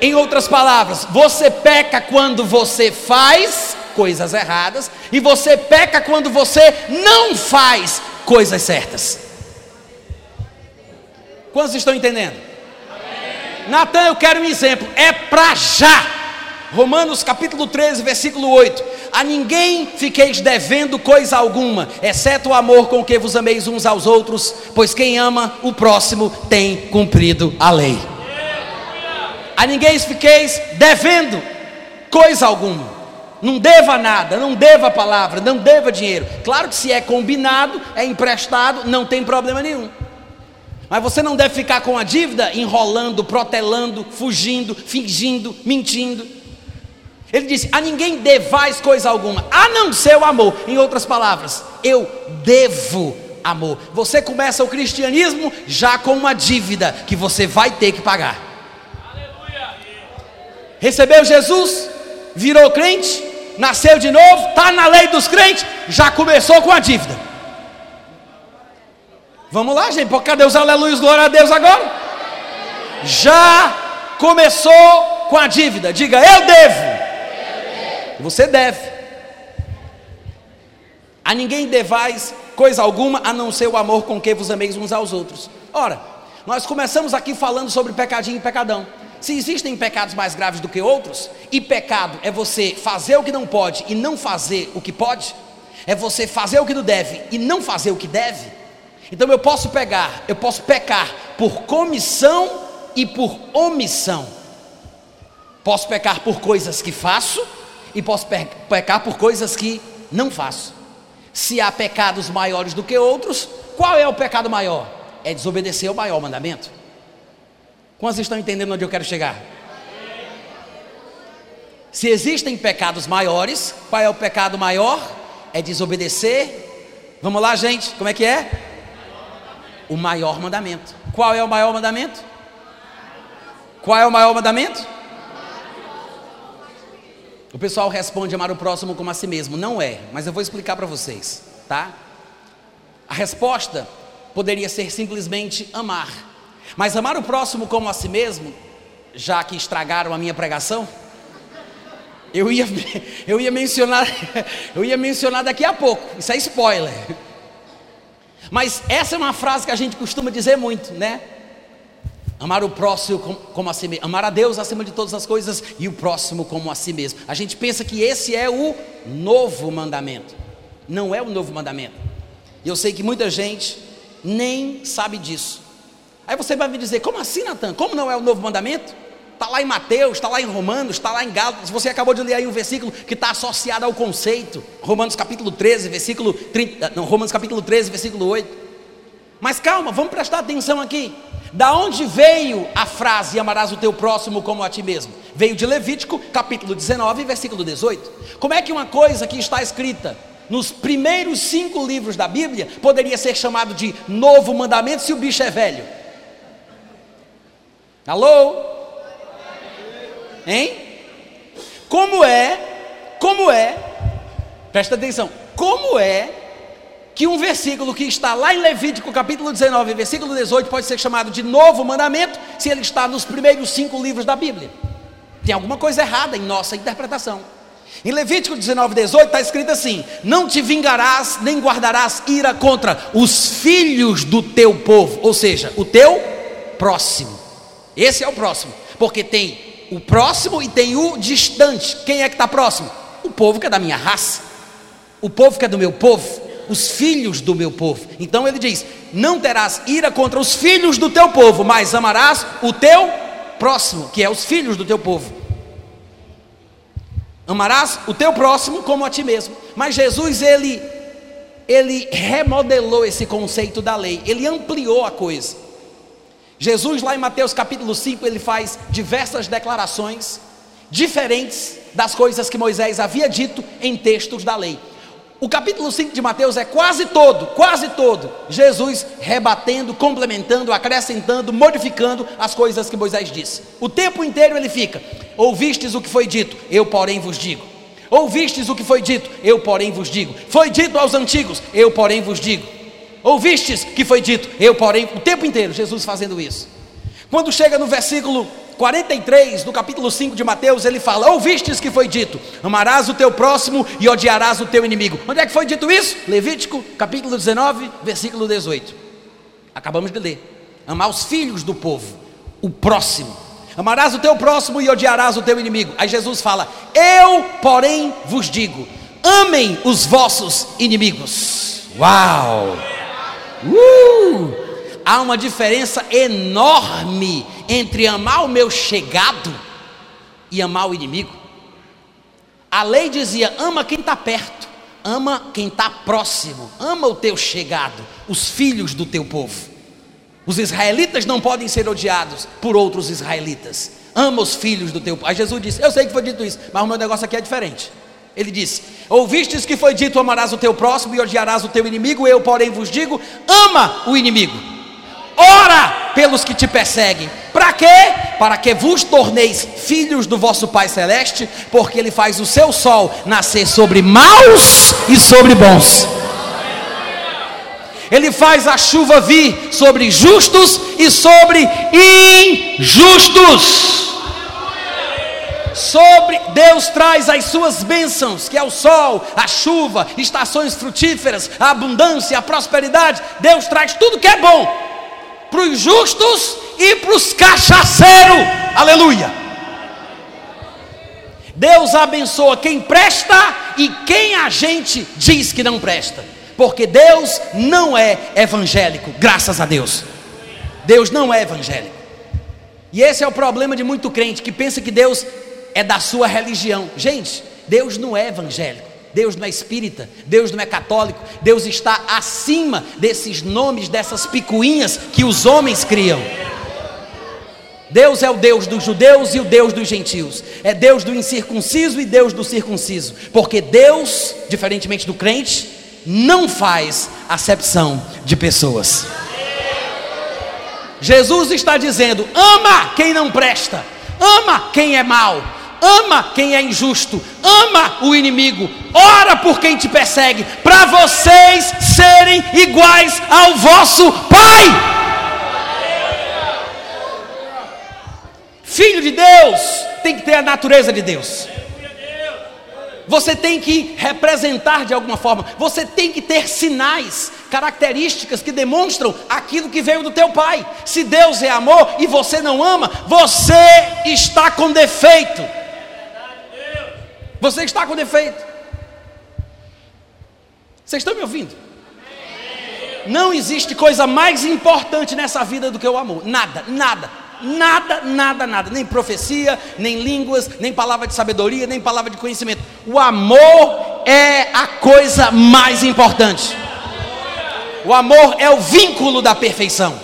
Em outras palavras, você peca quando você faz coisas erradas, e você peca quando você não faz coisas certas. Quantos estão entendendo? Natan, eu quero um exemplo, é para já. Romanos capítulo 13, versículo 8: A ninguém fiqueis devendo coisa alguma, exceto o amor com que vos ameis uns aos outros, pois quem ama o próximo tem cumprido a lei. A ninguém fiqueis devendo coisa alguma. Não deva nada, não deva palavra, não deva dinheiro. Claro que se é combinado, é emprestado, não tem problema nenhum. Mas você não deve ficar com a dívida enrolando, protelando, fugindo, fingindo, mentindo. Ele disse: A ninguém devais coisa alguma, a não ser o amor. Em outras palavras, eu devo amor. Você começa o cristianismo já com uma dívida que você vai ter que pagar. Aleluia. Recebeu Jesus, virou crente, nasceu de novo, está na lei dos crentes, já começou com a dívida. Vamos lá, gente, cadê os aleluias, glória a Deus agora? Já começou com a dívida, diga eu devo. Você deve. A ninguém devais coisa alguma a não ser o amor com que vos ameis uns aos outros. Ora, nós começamos aqui falando sobre pecadinho e pecadão. Se existem pecados mais graves do que outros, e pecado é você fazer o que não pode e não fazer o que pode, é você fazer o que não deve e não fazer o que deve. Então eu posso pegar, eu posso pecar por comissão e por omissão. Posso pecar por coisas que faço e posso pecar por coisas que não faço. Se há pecados maiores do que outros, qual é o pecado maior? É desobedecer ao maior mandamento. Quantos estão entendendo onde eu quero chegar? Se existem pecados maiores, qual é o pecado maior? É desobedecer. Vamos lá, gente, como é que é? O maior mandamento. Qual é o maior mandamento? Qual é o maior mandamento? O pessoal responde amar o próximo como a si mesmo. Não é, mas eu vou explicar para vocês, tá? A resposta poderia ser simplesmente amar. Mas amar o próximo como a si mesmo, já que estragaram a minha pregação, eu ia, eu ia mencionar, eu ia mencionar daqui a pouco. Isso é spoiler. Mas essa é uma frase que a gente costuma dizer muito, né? Amar o próximo como, a si mesmo, amar a Deus acima de todas as coisas e o próximo como a si mesmo. A gente pensa que esse é o novo mandamento. Não é o novo mandamento. E eu sei que muita gente nem sabe disso. Aí você vai me dizer, como assim, Natan? Como não é o novo mandamento? Está lá em Mateus, está lá em Romanos, está lá em Gálatas. Você acabou de ler aí um versículo que está associado ao conceito. Romanos capítulo 13, versículo 30, não, Romanos capítulo 13, versículo 8. Mas calma, vamos prestar atenção aqui. Da onde veio a frase amarás o teu próximo como a ti mesmo? Veio de Levítico, capítulo 19, versículo 18. Como é que uma coisa que está escrita nos primeiros cinco livros da Bíblia poderia ser chamado de novo mandamento se o bicho é velho? Alô? Hein? Como é, como é, presta atenção, como é que um versículo que está lá em Levítico capítulo 19, versículo 18, pode ser chamado de novo mandamento, se ele está nos primeiros cinco livros da Bíblia? Tem alguma coisa errada em nossa interpretação. Em Levítico 19, 18 está escrito assim: Não te vingarás, nem guardarás ira contra os filhos do teu povo, ou seja, o teu próximo. Esse é o próximo, porque tem o próximo e tem o distante. Quem é que está próximo? O povo que é da minha raça, o povo que é do meu povo, os filhos do meu povo. Então ele diz: Não terás ira contra os filhos do teu povo, mas amarás o teu próximo, que é os filhos do teu povo. Amarás o teu próximo como a ti mesmo. Mas Jesus, ele, ele remodelou esse conceito da lei, ele ampliou a coisa. Jesus, lá em Mateus capítulo 5, ele faz diversas declarações diferentes das coisas que Moisés havia dito em textos da lei. O capítulo 5 de Mateus é quase todo, quase todo, Jesus rebatendo, complementando, acrescentando, modificando as coisas que Moisés disse. O tempo inteiro ele fica: Ouvistes o que foi dito, eu, porém, vos digo. Ouvistes o que foi dito, eu, porém, vos digo. Foi dito aos antigos, eu, porém, vos digo. Ouvistes que foi dito, eu, porém, o tempo inteiro, Jesus fazendo isso. Quando chega no versículo 43, no capítulo 5 de Mateus, ele fala: Ouvistes que foi dito: Amarás o teu próximo e odiarás o teu inimigo. Onde é que foi dito isso? Levítico, capítulo 19, versículo 18. Acabamos de ler. Amar os filhos do povo, o próximo. Amarás o teu próximo e odiarás o teu inimigo. Aí Jesus fala: Eu, porém, vos digo: amem os vossos inimigos. Uau! Uh! Há uma diferença enorme entre amar o meu chegado e amar o inimigo. A lei dizia: ama quem está perto, ama quem está próximo, ama o teu chegado, os filhos do teu povo. Os israelitas não podem ser odiados por outros israelitas. Ama os filhos do teu povo. Aí Jesus disse: Eu sei que foi dito isso, mas o meu negócio aqui é diferente. Ele disse: Ouvistes que foi dito: Amarás o teu próximo e odiarás o teu inimigo. Eu, porém, vos digo: Ama o inimigo. Ora pelos que te perseguem. Para quê? Para que vos torneis filhos do vosso Pai Celeste, porque Ele faz o seu sol nascer sobre maus e sobre bons. Ele faz a chuva vir sobre justos e sobre injustos. Sobre Deus traz as suas bênçãos, que é o sol, a chuva, estações frutíferas, a abundância, a prosperidade. Deus traz tudo que é bom para os justos e para os cachaceiros. Aleluia. Deus abençoa quem presta e quem a gente diz que não presta porque Deus não é evangélico, graças a Deus. Deus não é evangélico. E esse é o problema de muito crente que pensa que Deus é da sua religião. Gente, Deus não é evangélico. Deus não é espírita, Deus não é católico, Deus está acima desses nomes, dessas picuinhas que os homens criam. Deus é o Deus dos judeus e o Deus dos gentios, é Deus do incircunciso e Deus do circunciso, porque Deus, diferentemente do crente, não faz acepção de pessoas. Jesus está dizendo: ama quem não presta, ama quem é mau, ama quem é injusto, ama o inimigo, ora por quem te persegue, para vocês serem iguais ao vosso Pai. Filho de Deus tem que ter a natureza de Deus você tem que representar de alguma forma, você tem que ter sinais, características que demonstram aquilo que veio do teu pai. Se Deus é amor e você não ama, você está com defeito. Você está com defeito. Vocês estão me ouvindo? Não existe coisa mais importante nessa vida do que o amor. Nada, nada. Nada, nada, nada, nem profecia, nem línguas, nem palavra de sabedoria, nem palavra de conhecimento. O amor é a coisa mais importante. O amor é o vínculo da perfeição.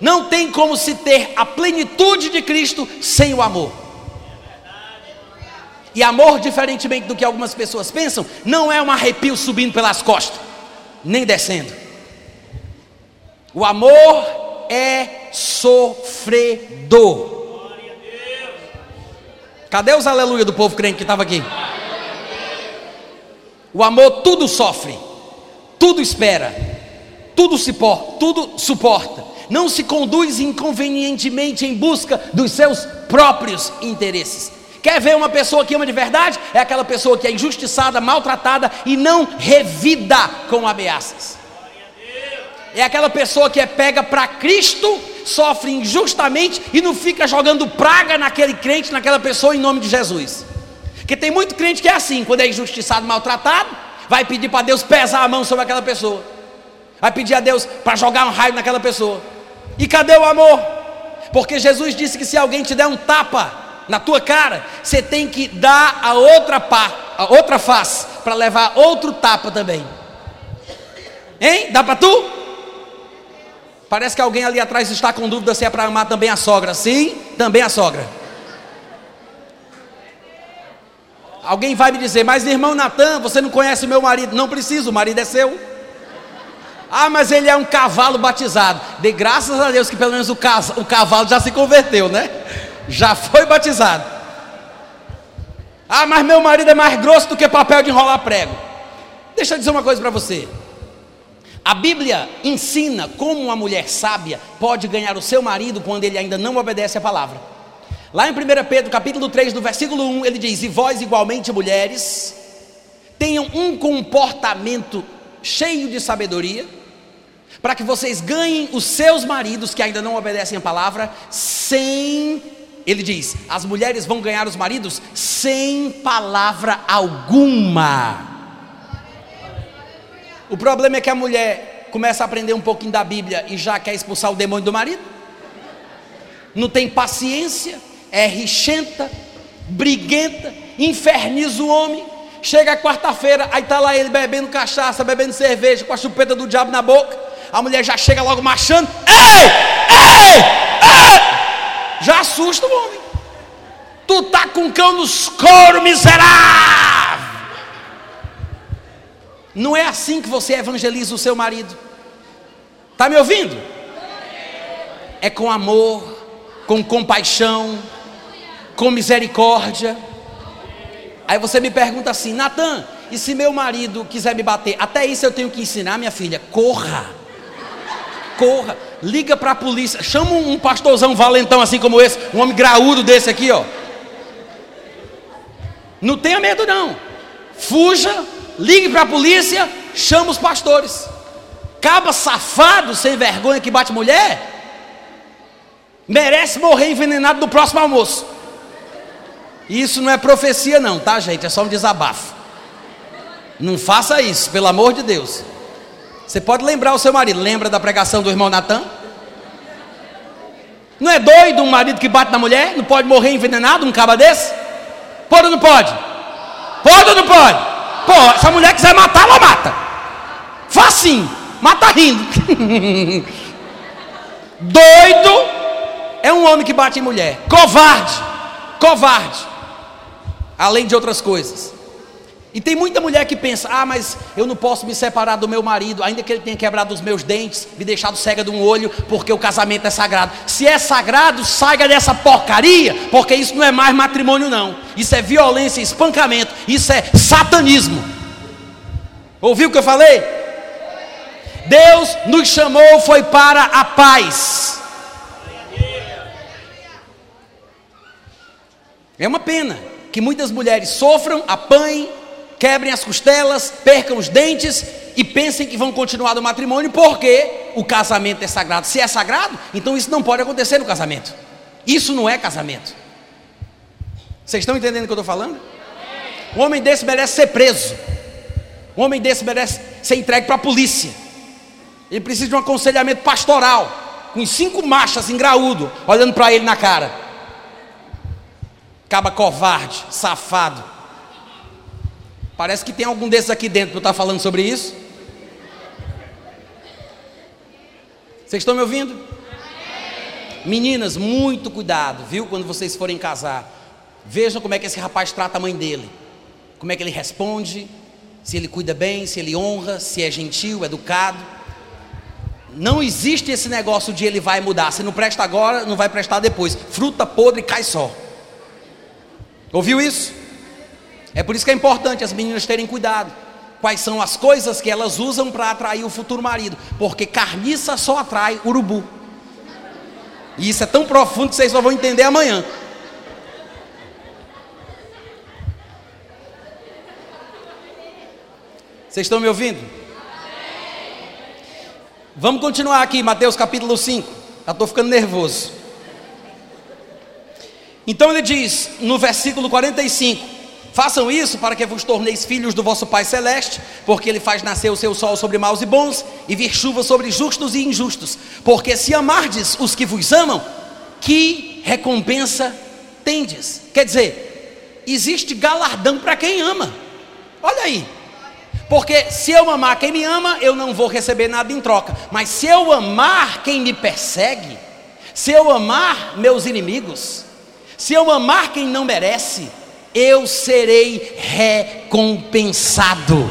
Não tem como se ter a plenitude de Cristo sem o amor. E amor, diferentemente do que algumas pessoas pensam, não é um arrepio subindo pelas costas, nem descendo. O amor é sofredor. Cadê os aleluia do povo crente que estava aqui? O amor tudo sofre, tudo espera, tudo se tudo suporta. Não se conduz inconvenientemente em busca dos seus próprios interesses. Quer ver uma pessoa que ama de verdade? É aquela pessoa que é injustiçada, maltratada e não revida com ameaças é aquela pessoa que é pega para Cristo, sofre injustamente e não fica jogando praga naquele crente, naquela pessoa em nome de Jesus. Porque tem muito crente que é assim, quando é injustiçado, maltratado, vai pedir para Deus pesar a mão sobre aquela pessoa. Vai pedir a Deus para jogar um raio naquela pessoa. E cadê o amor? Porque Jesus disse que se alguém te der um tapa na tua cara, você tem que dar a outra pá, a outra face para levar outro tapa também. Hein? Dá para tu? Parece que alguém ali atrás está com dúvida se é para amar também a sogra. Sim, também a sogra. Alguém vai me dizer, mas irmão Natan, você não conhece meu marido? Não preciso, o marido é seu. Ah, mas ele é um cavalo batizado. De graças a Deus que pelo menos o, o cavalo já se converteu, né? Já foi batizado. Ah, mas meu marido é mais grosso do que papel de enrolar prego. Deixa eu dizer uma coisa para você. A Bíblia ensina como uma mulher sábia pode ganhar o seu marido quando ele ainda não obedece a palavra. Lá em 1 Pedro, capítulo 3, no versículo 1, ele diz: E vós, igualmente, mulheres, tenham um comportamento cheio de sabedoria, para que vocês ganhem os seus maridos que ainda não obedecem a palavra, sem, ele diz, as mulheres vão ganhar os maridos sem palavra alguma. O problema é que a mulher começa a aprender um pouquinho da Bíblia e já quer expulsar o demônio do marido, não tem paciência, é richenta, briguenta, inferniza o homem. Chega quarta-feira, aí está lá ele bebendo cachaça, bebendo cerveja, com a chupeta do diabo na boca. A mulher já chega logo marchando. Ei! Ei! Ei! Já assusta o homem. Tu tá com cão nos coros, miserável. Não é assim que você evangeliza o seu marido. Tá me ouvindo? É com amor, com compaixão, com misericórdia. Aí você me pergunta assim, Natan, e se meu marido quiser me bater? Até isso eu tenho que ensinar, minha filha. Corra. Corra. Liga para a polícia. Chama um pastorzão valentão assim como esse, um homem graúdo desse aqui, ó. Não tenha medo não. Fuja, ligue para a polícia, chama os pastores. Caba safado, sem vergonha que bate mulher, merece morrer envenenado no próximo almoço. Isso não é profecia, não, tá, gente? É só um desabafo. Não faça isso, pelo amor de Deus. Você pode lembrar o seu marido. Lembra da pregação do irmão Natan? Não é doido um marido que bate na mulher? Não pode morrer envenenado, um caba desse? Pode ou não pode? Pode ou não pode? Pô, se a mulher quiser matar, ela mata. Facinho, mata rindo. Doido é um homem que bate em mulher. Covarde, covarde além de outras coisas. E tem muita mulher que pensa: ah, mas eu não posso me separar do meu marido, ainda que ele tenha quebrado os meus dentes, me deixado cega de um olho, porque o casamento é sagrado. Se é sagrado, saia dessa porcaria, porque isso não é mais matrimônio, não. Isso é violência, espancamento, isso é satanismo. Ouviu o que eu falei? Deus nos chamou foi para a paz. É uma pena que muitas mulheres sofram, apanhem, quebrem as costelas, percam os dentes e pensem que vão continuar no matrimônio porque o casamento é sagrado. Se é sagrado, então isso não pode acontecer no casamento. Isso não é casamento. Vocês estão entendendo o que eu estou falando? Um homem desse merece ser preso. Um homem desse merece ser entregue para a polícia. Ele precisa de um aconselhamento pastoral, com cinco machas em graúdo, olhando para ele na cara. Caba covarde, safado. Parece que tem algum desses aqui dentro para estar falando sobre isso. Vocês estão me ouvindo? Meninas, muito cuidado, viu? Quando vocês forem casar, vejam como é que esse rapaz trata a mãe dele, como é que ele responde, se ele cuida bem, se ele honra, se é gentil, educado. Não existe esse negócio de ele vai mudar. Se não presta agora, não vai prestar depois. Fruta podre cai só. Ouviu isso? É por isso que é importante as meninas terem cuidado. Quais são as coisas que elas usam para atrair o futuro marido? Porque carniça só atrai urubu. E isso é tão profundo que vocês só vão entender amanhã. Vocês estão me ouvindo? Vamos continuar aqui, Mateus capítulo 5. Já estou ficando nervoso. Então ele diz no versículo 45: Façam isso para que vos torneis filhos do vosso Pai Celeste, porque Ele faz nascer o seu sol sobre maus e bons, e vir chuva sobre justos e injustos. Porque se amardes os que vos amam, que recompensa tendes? Quer dizer, existe galardão para quem ama. Olha aí. Porque se eu amar quem me ama, eu não vou receber nada em troca. Mas se eu amar quem me persegue, se eu amar meus inimigos, se eu amar quem não merece, eu serei recompensado.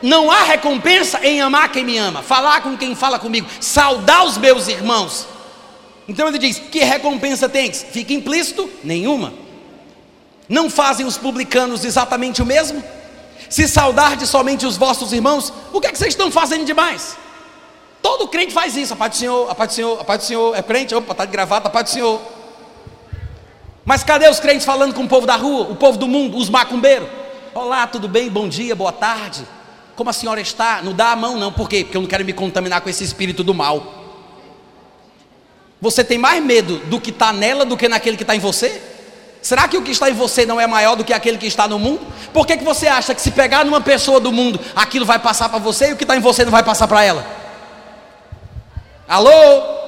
Não há recompensa em amar quem me ama, falar com quem fala comigo, saudar os meus irmãos. Então ele diz: que recompensa tens? Fica implícito: nenhuma. Não fazem os publicanos exatamente o mesmo? Se saudar de somente os vossos irmãos, o que é que vocês estão fazendo demais? Todo crente faz isso, a paz do Senhor, a paz do Senhor, a paz do Senhor, é crente, opa, está de gravata, a paz do Senhor. Mas cadê os crentes falando com o povo da rua, o povo do mundo, os macumbeiros? Olá, tudo bem? Bom dia, boa tarde. Como a senhora está? Não dá a mão, não. Por quê? Porque eu não quero me contaminar com esse espírito do mal. Você tem mais medo do que está nela do que naquele que está em você? Será que o que está em você não é maior do que aquele que está no mundo? Por que, que você acha que se pegar numa pessoa do mundo, aquilo vai passar para você e o que está em você não vai passar para ela? Alô?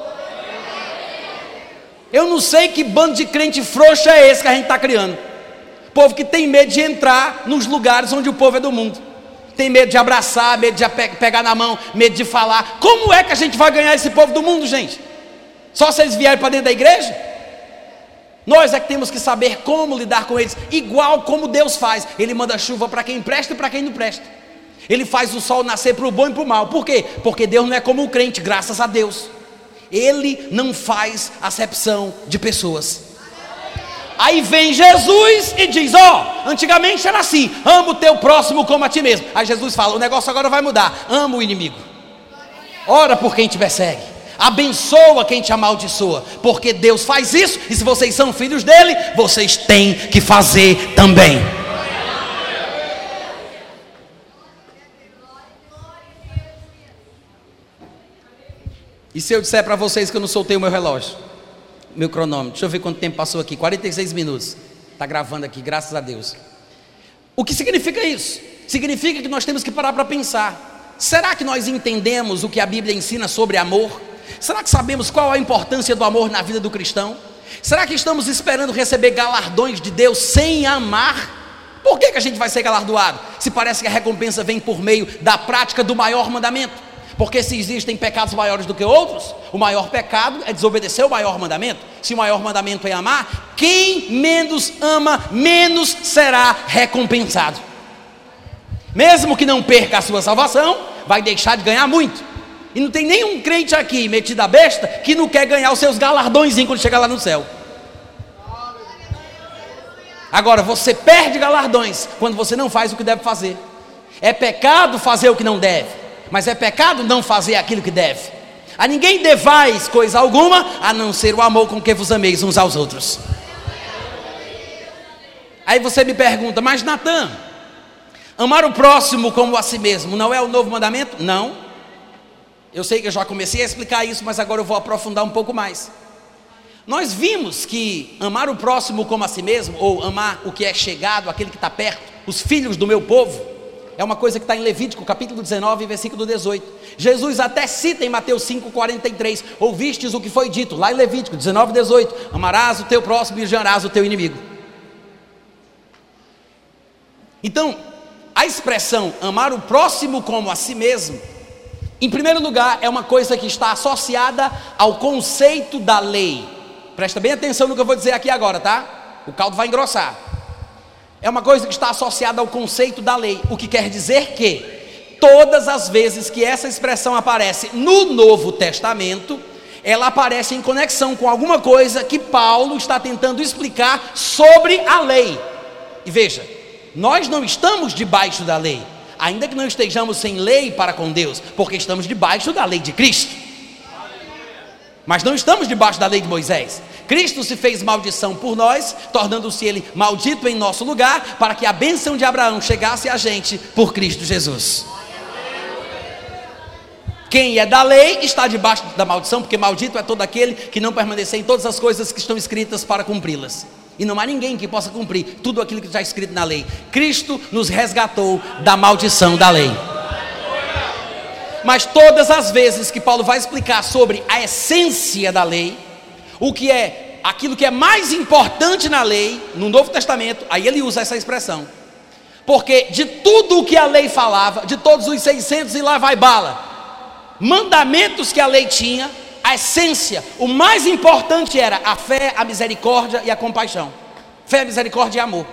Eu não sei que bando de crente frouxo é esse que a gente está criando. Povo que tem medo de entrar nos lugares onde o povo é do mundo. Tem medo de abraçar, medo de pegar na mão, medo de falar. Como é que a gente vai ganhar esse povo do mundo, gente? Só se eles vierem para dentro da igreja? Nós é que temos que saber como lidar com eles, igual como Deus faz. Ele manda chuva para quem presta e para quem não presta. Ele faz o sol nascer para o bom e para o mal. Por quê? Porque Deus não é como o crente, graças a Deus. Ele não faz acepção de pessoas. Aí vem Jesus e diz: Ó, oh, antigamente era assim, ama o teu próximo como a ti mesmo. Aí Jesus fala: o negócio agora vai mudar, ama o inimigo. Ora por quem te persegue abençoa quem te amaldiçoa, porque Deus faz isso, e se vocês são filhos dele, vocês têm que fazer também. E se eu disser para vocês que eu não soltei o meu relógio, meu cronômetro, deixa eu ver quanto tempo passou aqui, 46 minutos. Está gravando aqui, graças a Deus. O que significa isso? Significa que nós temos que parar para pensar. Será que nós entendemos o que a Bíblia ensina sobre amor? Será que sabemos qual a importância do amor na vida do cristão? Será que estamos esperando receber galardões de Deus sem amar? Por que, que a gente vai ser galardoado? Se parece que a recompensa vem por meio da prática do maior mandamento. Porque se existem pecados maiores do que outros, o maior pecado é desobedecer o maior mandamento. Se o maior mandamento é amar, quem menos ama, menos será recompensado. Mesmo que não perca a sua salvação, vai deixar de ganhar muito. E não tem nenhum crente aqui metido a besta que não quer ganhar os seus galardões quando chegar lá no céu. Agora, você perde galardões quando você não faz o que deve fazer. É pecado fazer o que não deve, mas é pecado não fazer aquilo que deve. A ninguém devais coisa alguma a não ser o amor com que vos ameis uns aos outros. Aí você me pergunta, mas Natan, amar o próximo como a si mesmo não é o novo mandamento? Não. Eu sei que eu já comecei a explicar isso, mas agora eu vou aprofundar um pouco mais. Nós vimos que amar o próximo como a si mesmo, ou amar o que é chegado, aquele que está perto, os filhos do meu povo, é uma coisa que está em Levítico, capítulo 19, versículo 18. Jesus até cita em Mateus 5,43: Ouvistes o que foi dito, lá em Levítico 19, 18: Amarás o teu próximo e odiarás o teu inimigo. Então, a expressão amar o próximo como a si mesmo em primeiro lugar, é uma coisa que está associada ao conceito da lei. Presta bem atenção no que eu vou dizer aqui agora, tá? O caldo vai engrossar. É uma coisa que está associada ao conceito da lei, o que quer dizer que todas as vezes que essa expressão aparece no Novo Testamento, ela aparece em conexão com alguma coisa que Paulo está tentando explicar sobre a lei. E veja, nós não estamos debaixo da lei ainda que não estejamos sem lei para com Deus, porque estamos debaixo da lei de Cristo. Mas não estamos debaixo da lei de Moisés. Cristo se fez maldição por nós, tornando-se ele maldito em nosso lugar, para que a bênção de Abraão chegasse a gente por Cristo Jesus. Quem é da lei está debaixo da maldição, porque maldito é todo aquele que não permanecer em todas as coisas que estão escritas para cumpri-las. E não há ninguém que possa cumprir tudo aquilo que está escrito na lei. Cristo nos resgatou da maldição da lei. Mas todas as vezes que Paulo vai explicar sobre a essência da lei, o que é aquilo que é mais importante na lei, no Novo Testamento, aí ele usa essa expressão. Porque de tudo o que a lei falava, de todos os 600 e lá vai bala, mandamentos que a lei tinha, a essência, o mais importante era a fé, a misericórdia e a compaixão. Fé, misericórdia e amor.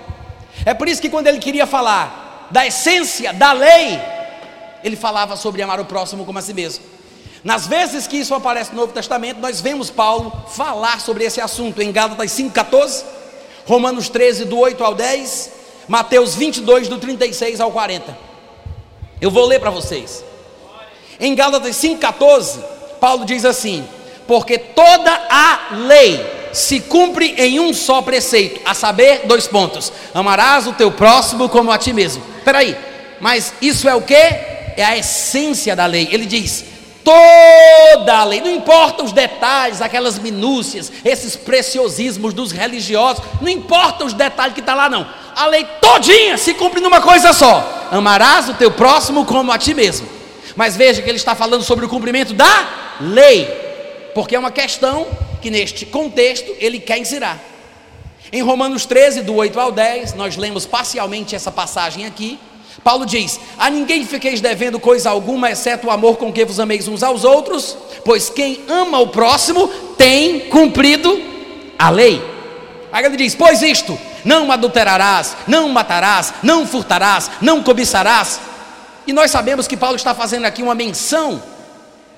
É por isso que quando ele queria falar da essência da lei, ele falava sobre amar o próximo como a si mesmo. Nas vezes que isso aparece no Novo Testamento, nós vemos Paulo falar sobre esse assunto em Gálatas 5,14, Romanos 13, do 8 ao 10, Mateus 22, do 36 ao 40. Eu vou ler para vocês. Em Gálatas 5,14, Paulo diz assim: porque toda a lei se cumpre em um só preceito, a saber, dois pontos: amarás o teu próximo como a ti mesmo. Espera aí, mas isso é o que? É a essência da lei. Ele diz: toda a lei, não importa os detalhes, aquelas minúcias, esses preciosismos dos religiosos, não importa os detalhes que está lá, não. A lei todinha se cumpre numa coisa só: amarás o teu próximo como a ti mesmo. Mas veja que ele está falando sobre o cumprimento da lei, porque é uma questão que neste contexto ele quer ensinar. Em Romanos 13, do 8 ao 10, nós lemos parcialmente essa passagem aqui. Paulo diz: A ninguém fiqueis devendo coisa alguma, exceto o amor com que vos ameis uns aos outros, pois quem ama o próximo tem cumprido a lei. Aí ele diz: Pois isto, não adulterarás, não matarás, não furtarás, não cobiçarás. E nós sabemos que Paulo está fazendo aqui uma menção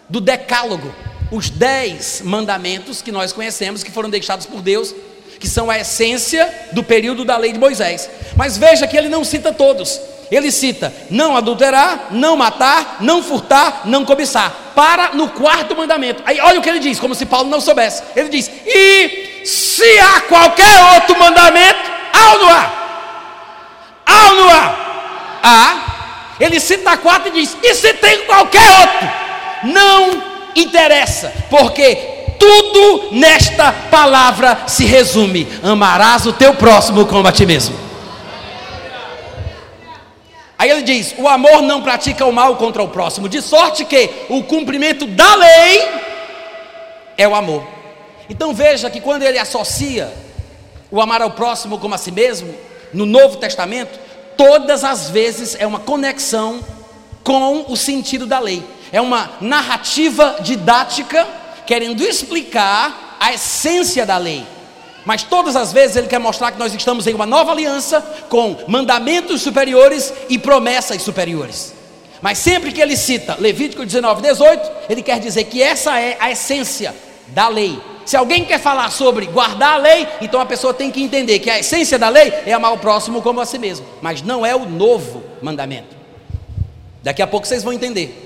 do decálogo, os dez mandamentos que nós conhecemos, que foram deixados por Deus, que são a essência do período da lei de Moisés. Mas veja que ele não cita todos. Ele cita não adulterar, não matar, não furtar, não cobiçar. Para no quarto mandamento. Aí olha o que ele diz, como se Paulo não soubesse. Ele diz: E se há qualquer outro mandamento, há ou não há? Há ou não há? Há. Ele cita quatro e diz: E se tem qualquer outro? Não interessa, porque tudo nesta palavra se resume: amarás o teu próximo como a ti mesmo. Aí ele diz: o amor não pratica o mal contra o próximo, de sorte que o cumprimento da lei é o amor. Então veja que quando ele associa o amar ao próximo como a si mesmo, no Novo Testamento, todas as vezes é uma conexão com o sentido da lei é uma narrativa didática querendo explicar a essência da lei. Mas todas as vezes ele quer mostrar que nós estamos em uma nova aliança com mandamentos superiores e promessas superiores. Mas sempre que ele cita Levítico 19, 18, ele quer dizer que essa é a essência da lei. Se alguém quer falar sobre guardar a lei, então a pessoa tem que entender que a essência da lei é amar o próximo como a si mesmo, mas não é o novo mandamento. Daqui a pouco vocês vão entender.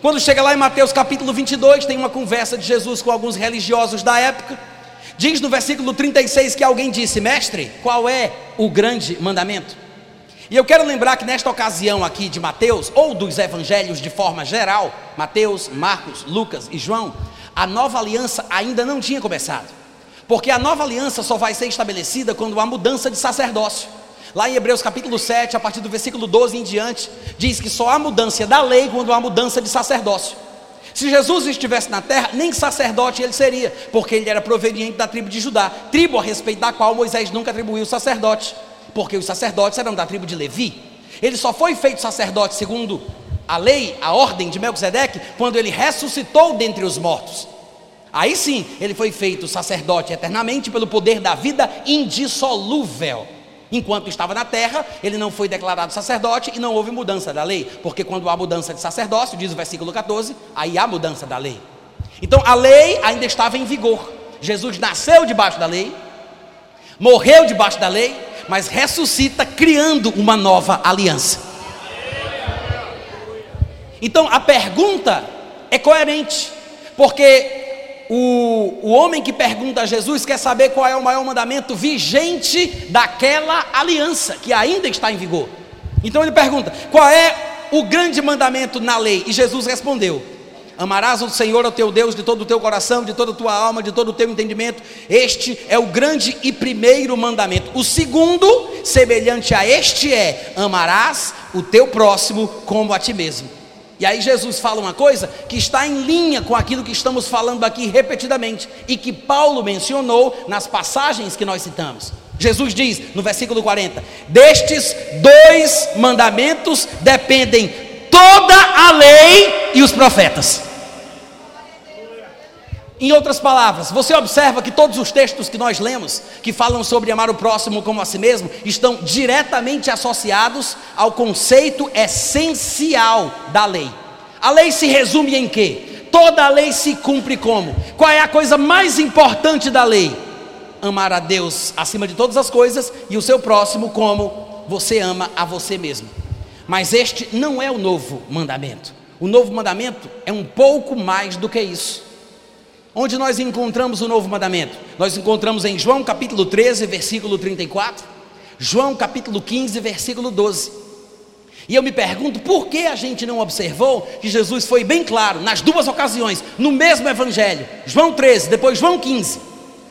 Quando chega lá em Mateus capítulo 22, tem uma conversa de Jesus com alguns religiosos da época. Diz no versículo 36 que alguém disse: Mestre, qual é o grande mandamento? E eu quero lembrar que nesta ocasião aqui de Mateus, ou dos evangelhos de forma geral, Mateus, Marcos, Lucas e João, a nova aliança ainda não tinha começado. Porque a nova aliança só vai ser estabelecida quando há mudança de sacerdócio. Lá em Hebreus capítulo 7, a partir do versículo 12 em diante, diz que só há mudança da lei quando há mudança de sacerdócio. Se Jesus estivesse na terra, nem sacerdote ele seria, porque ele era proveniente da tribo de Judá, tribo a respeito da qual Moisés nunca atribuiu sacerdote, porque os sacerdotes eram da tribo de Levi. Ele só foi feito sacerdote segundo a lei, a ordem de Melquisedeque, quando ele ressuscitou dentre os mortos. Aí sim, ele foi feito sacerdote eternamente pelo poder da vida indissolúvel. Enquanto estava na terra, ele não foi declarado sacerdote e não houve mudança da lei, porque quando há mudança de sacerdócio, diz o versículo 14, aí há mudança da lei. Então a lei ainda estava em vigor. Jesus nasceu debaixo da lei, morreu debaixo da lei, mas ressuscita criando uma nova aliança. Então a pergunta é coerente, porque o, o homem que pergunta a Jesus quer saber qual é o maior mandamento vigente daquela aliança que ainda está em vigor. Então ele pergunta: qual é o grande mandamento na lei? E Jesus respondeu: Amarás o Senhor, o teu Deus, de todo o teu coração, de toda a tua alma, de todo o teu entendimento. Este é o grande e primeiro mandamento. O segundo, semelhante a este, é: Amarás o teu próximo como a ti mesmo. E aí Jesus fala uma coisa que está em linha com aquilo que estamos falando aqui repetidamente e que Paulo mencionou nas passagens que nós citamos. Jesus diz no versículo 40: Destes dois mandamentos dependem toda a lei e os profetas. Em outras palavras, você observa que todos os textos que nós lemos, que falam sobre amar o próximo como a si mesmo, estão diretamente associados ao conceito essencial da lei. A lei se resume em quê? Toda a lei se cumpre como? Qual é a coisa mais importante da lei? Amar a Deus acima de todas as coisas e o seu próximo como você ama a você mesmo. Mas este não é o novo mandamento. O novo mandamento é um pouco mais do que isso. Onde nós encontramos o novo mandamento? Nós encontramos em João capítulo 13, versículo 34, João capítulo 15, versículo 12. E eu me pergunto por que a gente não observou que Jesus foi bem claro nas duas ocasiões, no mesmo evangelho, João 13, depois João 15,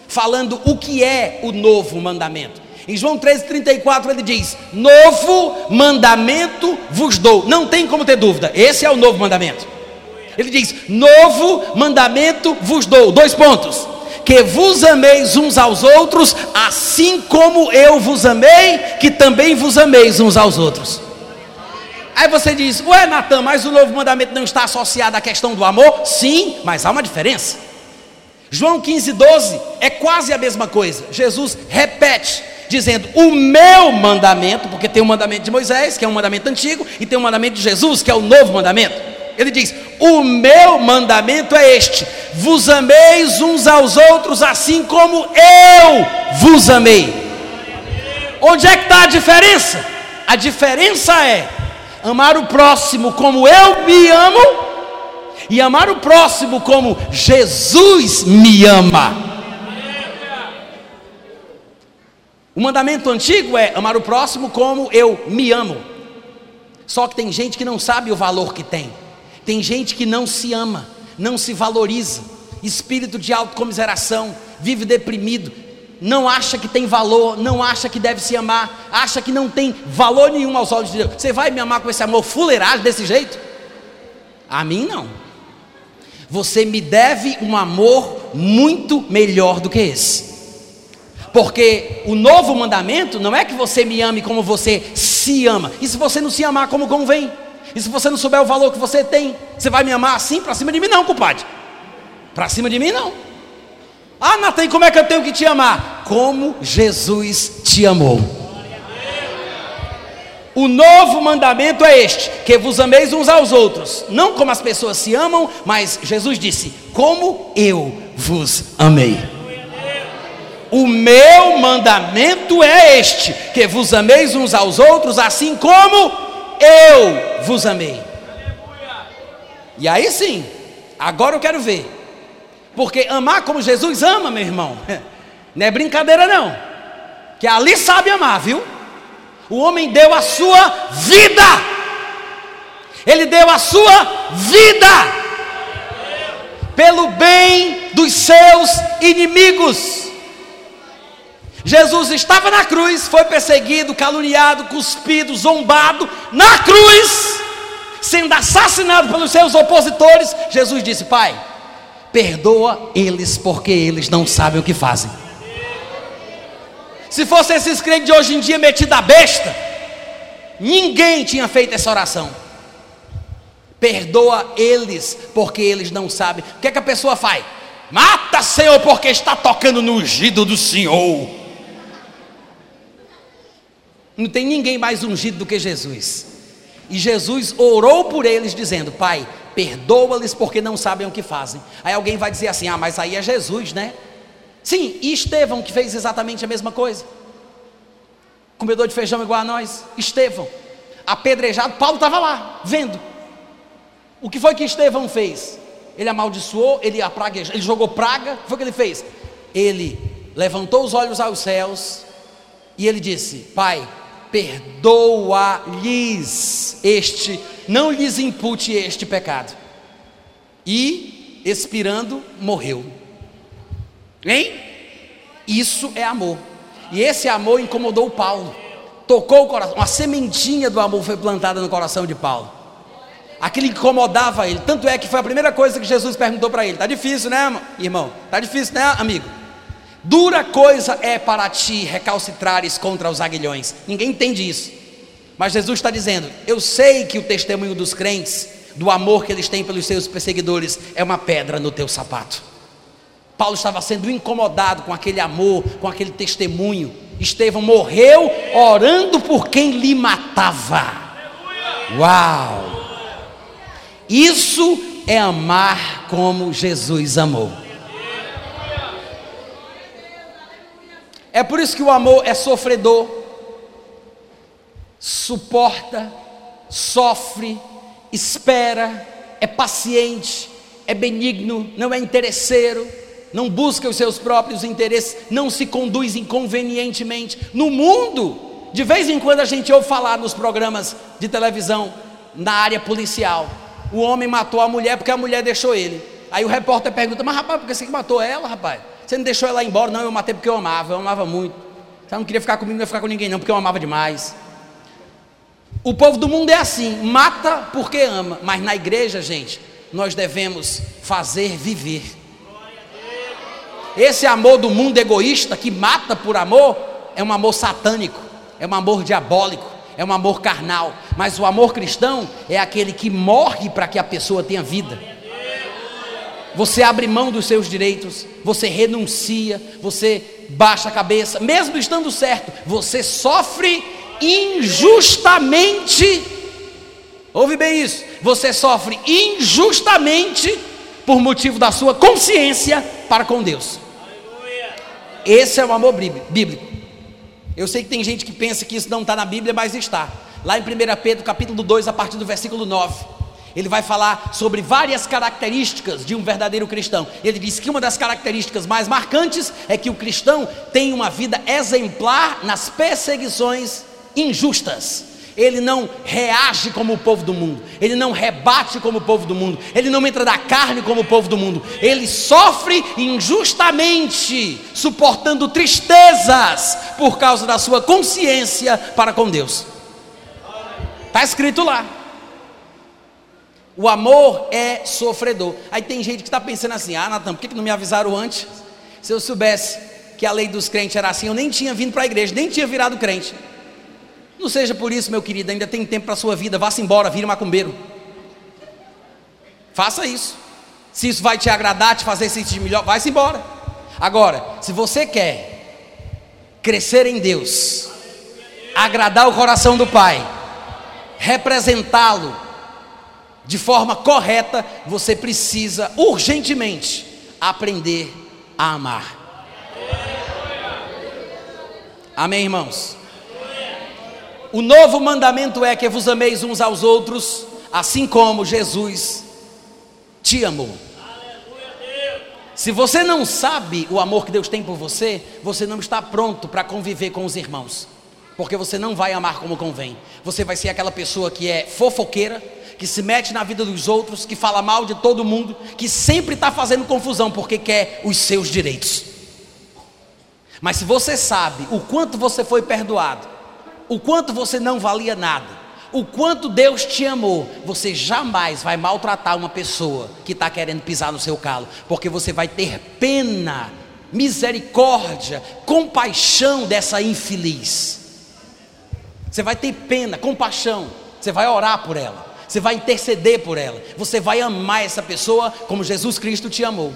falando o que é o novo mandamento. Em João 13,34 ele diz: Novo mandamento vos dou. Não tem como ter dúvida, esse é o novo mandamento. Ele diz: Novo mandamento vos dou. Dois pontos. Que vos ameis uns aos outros, assim como eu vos amei, que também vos ameis uns aos outros. Aí você diz: Ué, Natan, mas o novo mandamento não está associado à questão do amor? Sim, mas há uma diferença. João 15, 12 é quase a mesma coisa. Jesus repete dizendo: O meu mandamento, porque tem o mandamento de Moisés, que é um mandamento antigo, e tem o mandamento de Jesus, que é o novo mandamento. Ele diz: O meu mandamento é este: vos ameis uns aos outros, assim como eu vos amei. Onde é que está a diferença? A diferença é amar o próximo como eu me amo e amar o próximo como Jesus me ama. O mandamento antigo é amar o próximo como eu me amo. Só que tem gente que não sabe o valor que tem. Tem gente que não se ama, não se valoriza. Espírito de autocomiseração, vive deprimido, não acha que tem valor, não acha que deve se amar, acha que não tem valor nenhum aos olhos de Deus. Você vai me amar com esse amor fuleiragem desse jeito? A mim não. Você me deve um amor muito melhor do que esse. Porque o novo mandamento não é que você me ame como você se ama. E se você não se amar como convém? E se você não souber o valor que você tem? Você vai me amar assim para cima de mim? Não, compadre. Para cima de mim, não. Ah, Natan, como é que eu tenho que te amar? Como Jesus te amou. O novo mandamento é este: que vos ameis uns aos outros, não como as pessoas se amam, mas Jesus disse: como eu vos amei. O meu mandamento é este: que vos ameis uns aos outros, assim como eu vos amei. E aí sim, agora eu quero ver. Porque amar como Jesus ama, meu irmão, não é brincadeira não. Que ali sabe amar, viu? O homem deu a sua vida. Ele deu a sua vida pelo bem dos seus inimigos. Jesus estava na cruz, foi perseguido, caluniado, cuspido, zombado, na cruz, sendo assassinado pelos seus opositores. Jesus disse: Pai, perdoa eles, porque eles não sabem o que fazem. Se fosse esses crentes de hoje em dia metido a besta, ninguém tinha feito essa oração. Perdoa eles, porque eles não sabem. O que é que a pessoa faz? Mata, Senhor, porque está tocando no ungido do Senhor. Não tem ninguém mais ungido do que Jesus. E Jesus orou por eles, dizendo: Pai, perdoa-lhes porque não sabem o que fazem. Aí alguém vai dizer assim: Ah, mas aí é Jesus, né? Sim, e Estevão que fez exatamente a mesma coisa. Comedor de feijão igual a nós, Estevão, apedrejado, Paulo estava lá, vendo. O que foi que Estevão fez? Ele amaldiçoou, ele, ele jogou praga, foi o que ele fez? Ele levantou os olhos aos céus e ele disse: Pai, perdoa-lhes este, não lhes impute este pecado. E, expirando, morreu. Hein? Isso é amor. E esse amor incomodou Paulo. Tocou o coração. Uma sementinha do amor foi plantada no coração de Paulo. Aquilo incomodava ele. Tanto é que foi a primeira coisa que Jesus perguntou para ele: Está difícil, né, irmão? Está difícil, né, amigo? Dura coisa é para ti recalcitrares contra os aguilhões. Ninguém entende isso. Mas Jesus está dizendo: Eu sei que o testemunho dos crentes, do amor que eles têm pelos seus perseguidores, é uma pedra no teu sapato. Paulo estava sendo incomodado com aquele amor, com aquele testemunho. Estevão morreu orando por quem lhe matava. Uau! Isso é amar como Jesus amou. É por isso que o amor é sofredor, suporta, sofre, espera, é paciente, é benigno, não é interesseiro, não busca os seus próprios interesses, não se conduz inconvenientemente. No mundo, de vez em quando a gente ouve falar nos programas de televisão, na área policial, o homem matou a mulher porque a mulher deixou ele. Aí o repórter pergunta: Mas rapaz, por que você matou ela, rapaz? Você não deixou ela embora? Não, eu matei porque eu amava, eu amava muito. Você não queria ficar comigo, não ia ficar com ninguém, não, porque eu amava demais. O povo do mundo é assim, mata porque ama, mas na igreja, gente, nós devemos fazer viver. Esse amor do mundo egoísta que mata por amor é um amor satânico, é um amor diabólico, é um amor carnal. Mas o amor cristão é aquele que morre para que a pessoa tenha vida. Você abre mão dos seus direitos, você renuncia, você baixa a cabeça, mesmo estando certo, você sofre injustamente. Ouve bem isso. Você sofre injustamente por motivo da sua consciência para com Deus. Esse é o amor bíblico. Eu sei que tem gente que pensa que isso não está na Bíblia, mas está. Lá em 1 Pedro, capítulo 2, a partir do versículo 9, ele vai falar sobre várias características de um verdadeiro cristão. Ele diz que uma das características mais marcantes é que o cristão tem uma vida exemplar nas perseguições injustas. Ele não reage como o povo do mundo, ele não rebate como o povo do mundo, ele não entra da carne como o povo do mundo, ele sofre injustamente, suportando tristezas por causa da sua consciência para com Deus. Está escrito lá. O amor é sofredor. Aí tem gente que está pensando assim: ah, Natan, por que, que não me avisaram antes? Se eu soubesse que a lei dos crentes era assim, eu nem tinha vindo para a igreja, nem tinha virado crente. Não seja por isso, meu querido, ainda tem tempo para a sua vida, vá-se embora, vire macumbeiro. Faça isso. Se isso vai te agradar, te fazer sentir melhor, vai-se embora. Agora, se você quer crescer em Deus, agradar o coração do Pai, representá-lo de forma correta, você precisa urgentemente aprender a amar. Amém, irmãos? O novo mandamento é que vos ameis uns aos outros, assim como Jesus te amou. Se você não sabe o amor que Deus tem por você, você não está pronto para conviver com os irmãos, porque você não vai amar como convém. Você vai ser aquela pessoa que é fofoqueira, que se mete na vida dos outros, que fala mal de todo mundo, que sempre está fazendo confusão porque quer os seus direitos. Mas se você sabe o quanto você foi perdoado, o quanto você não valia nada, o quanto Deus te amou, você jamais vai maltratar uma pessoa que está querendo pisar no seu calo, porque você vai ter pena, misericórdia, compaixão dessa infeliz. Você vai ter pena, compaixão, você vai orar por ela, você vai interceder por ela, você vai amar essa pessoa como Jesus Cristo te amou.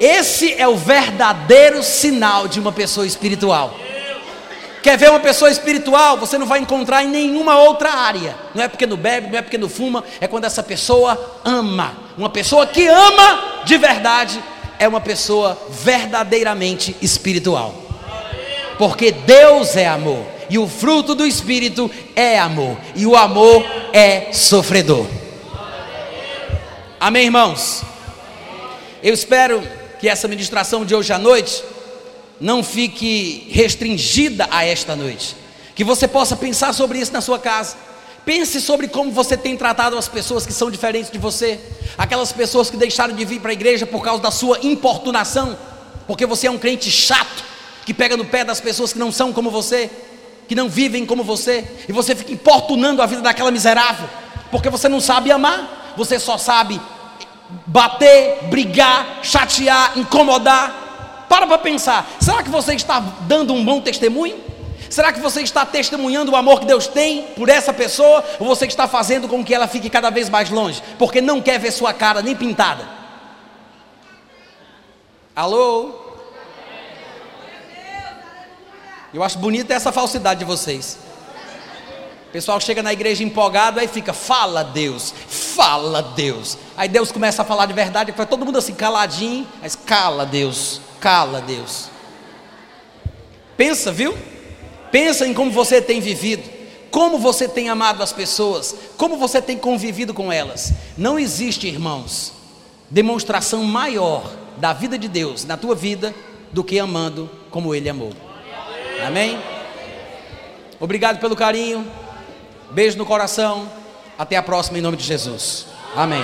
Esse é o verdadeiro sinal de uma pessoa espiritual. Quer ver uma pessoa espiritual? Você não vai encontrar em nenhuma outra área. Não é porque não bebe, não é porque não fuma, é quando essa pessoa ama. Uma pessoa que ama de verdade é uma pessoa verdadeiramente espiritual. Porque Deus é amor, e o fruto do espírito é amor, e o amor é sofredor. Amém, irmãos? Eu espero que essa ministração de hoje à noite não fique restringida a esta noite. Que você possa pensar sobre isso na sua casa. Pense sobre como você tem tratado as pessoas que são diferentes de você, aquelas pessoas que deixaram de vir para a igreja por causa da sua importunação, porque você é um crente chato, que pega no pé das pessoas que não são como você, que não vivem como você, e você fica importunando a vida daquela miserável, porque você não sabe amar, você só sabe bater, brigar, chatear, incomodar. Para para pensar: será que você está dando um bom testemunho? Será que você está testemunhando o amor que Deus tem por essa pessoa? Ou você está fazendo com que ela fique cada vez mais longe? Porque não quer ver sua cara nem pintada? Alô? Eu acho bonita essa falsidade de vocês. O pessoal chega na igreja empolgado, aí fica, fala Deus, fala Deus. Aí Deus começa a falar de verdade, fica todo mundo assim caladinho, mas cala Deus cala, Deus. Pensa, viu? Pensa em como você tem vivido, como você tem amado as pessoas, como você tem convivido com elas. Não existe, irmãos, demonstração maior da vida de Deus na tua vida do que amando como Ele amou. Amém? Obrigado pelo carinho. Beijo no coração. Até a próxima em nome de Jesus. Amém.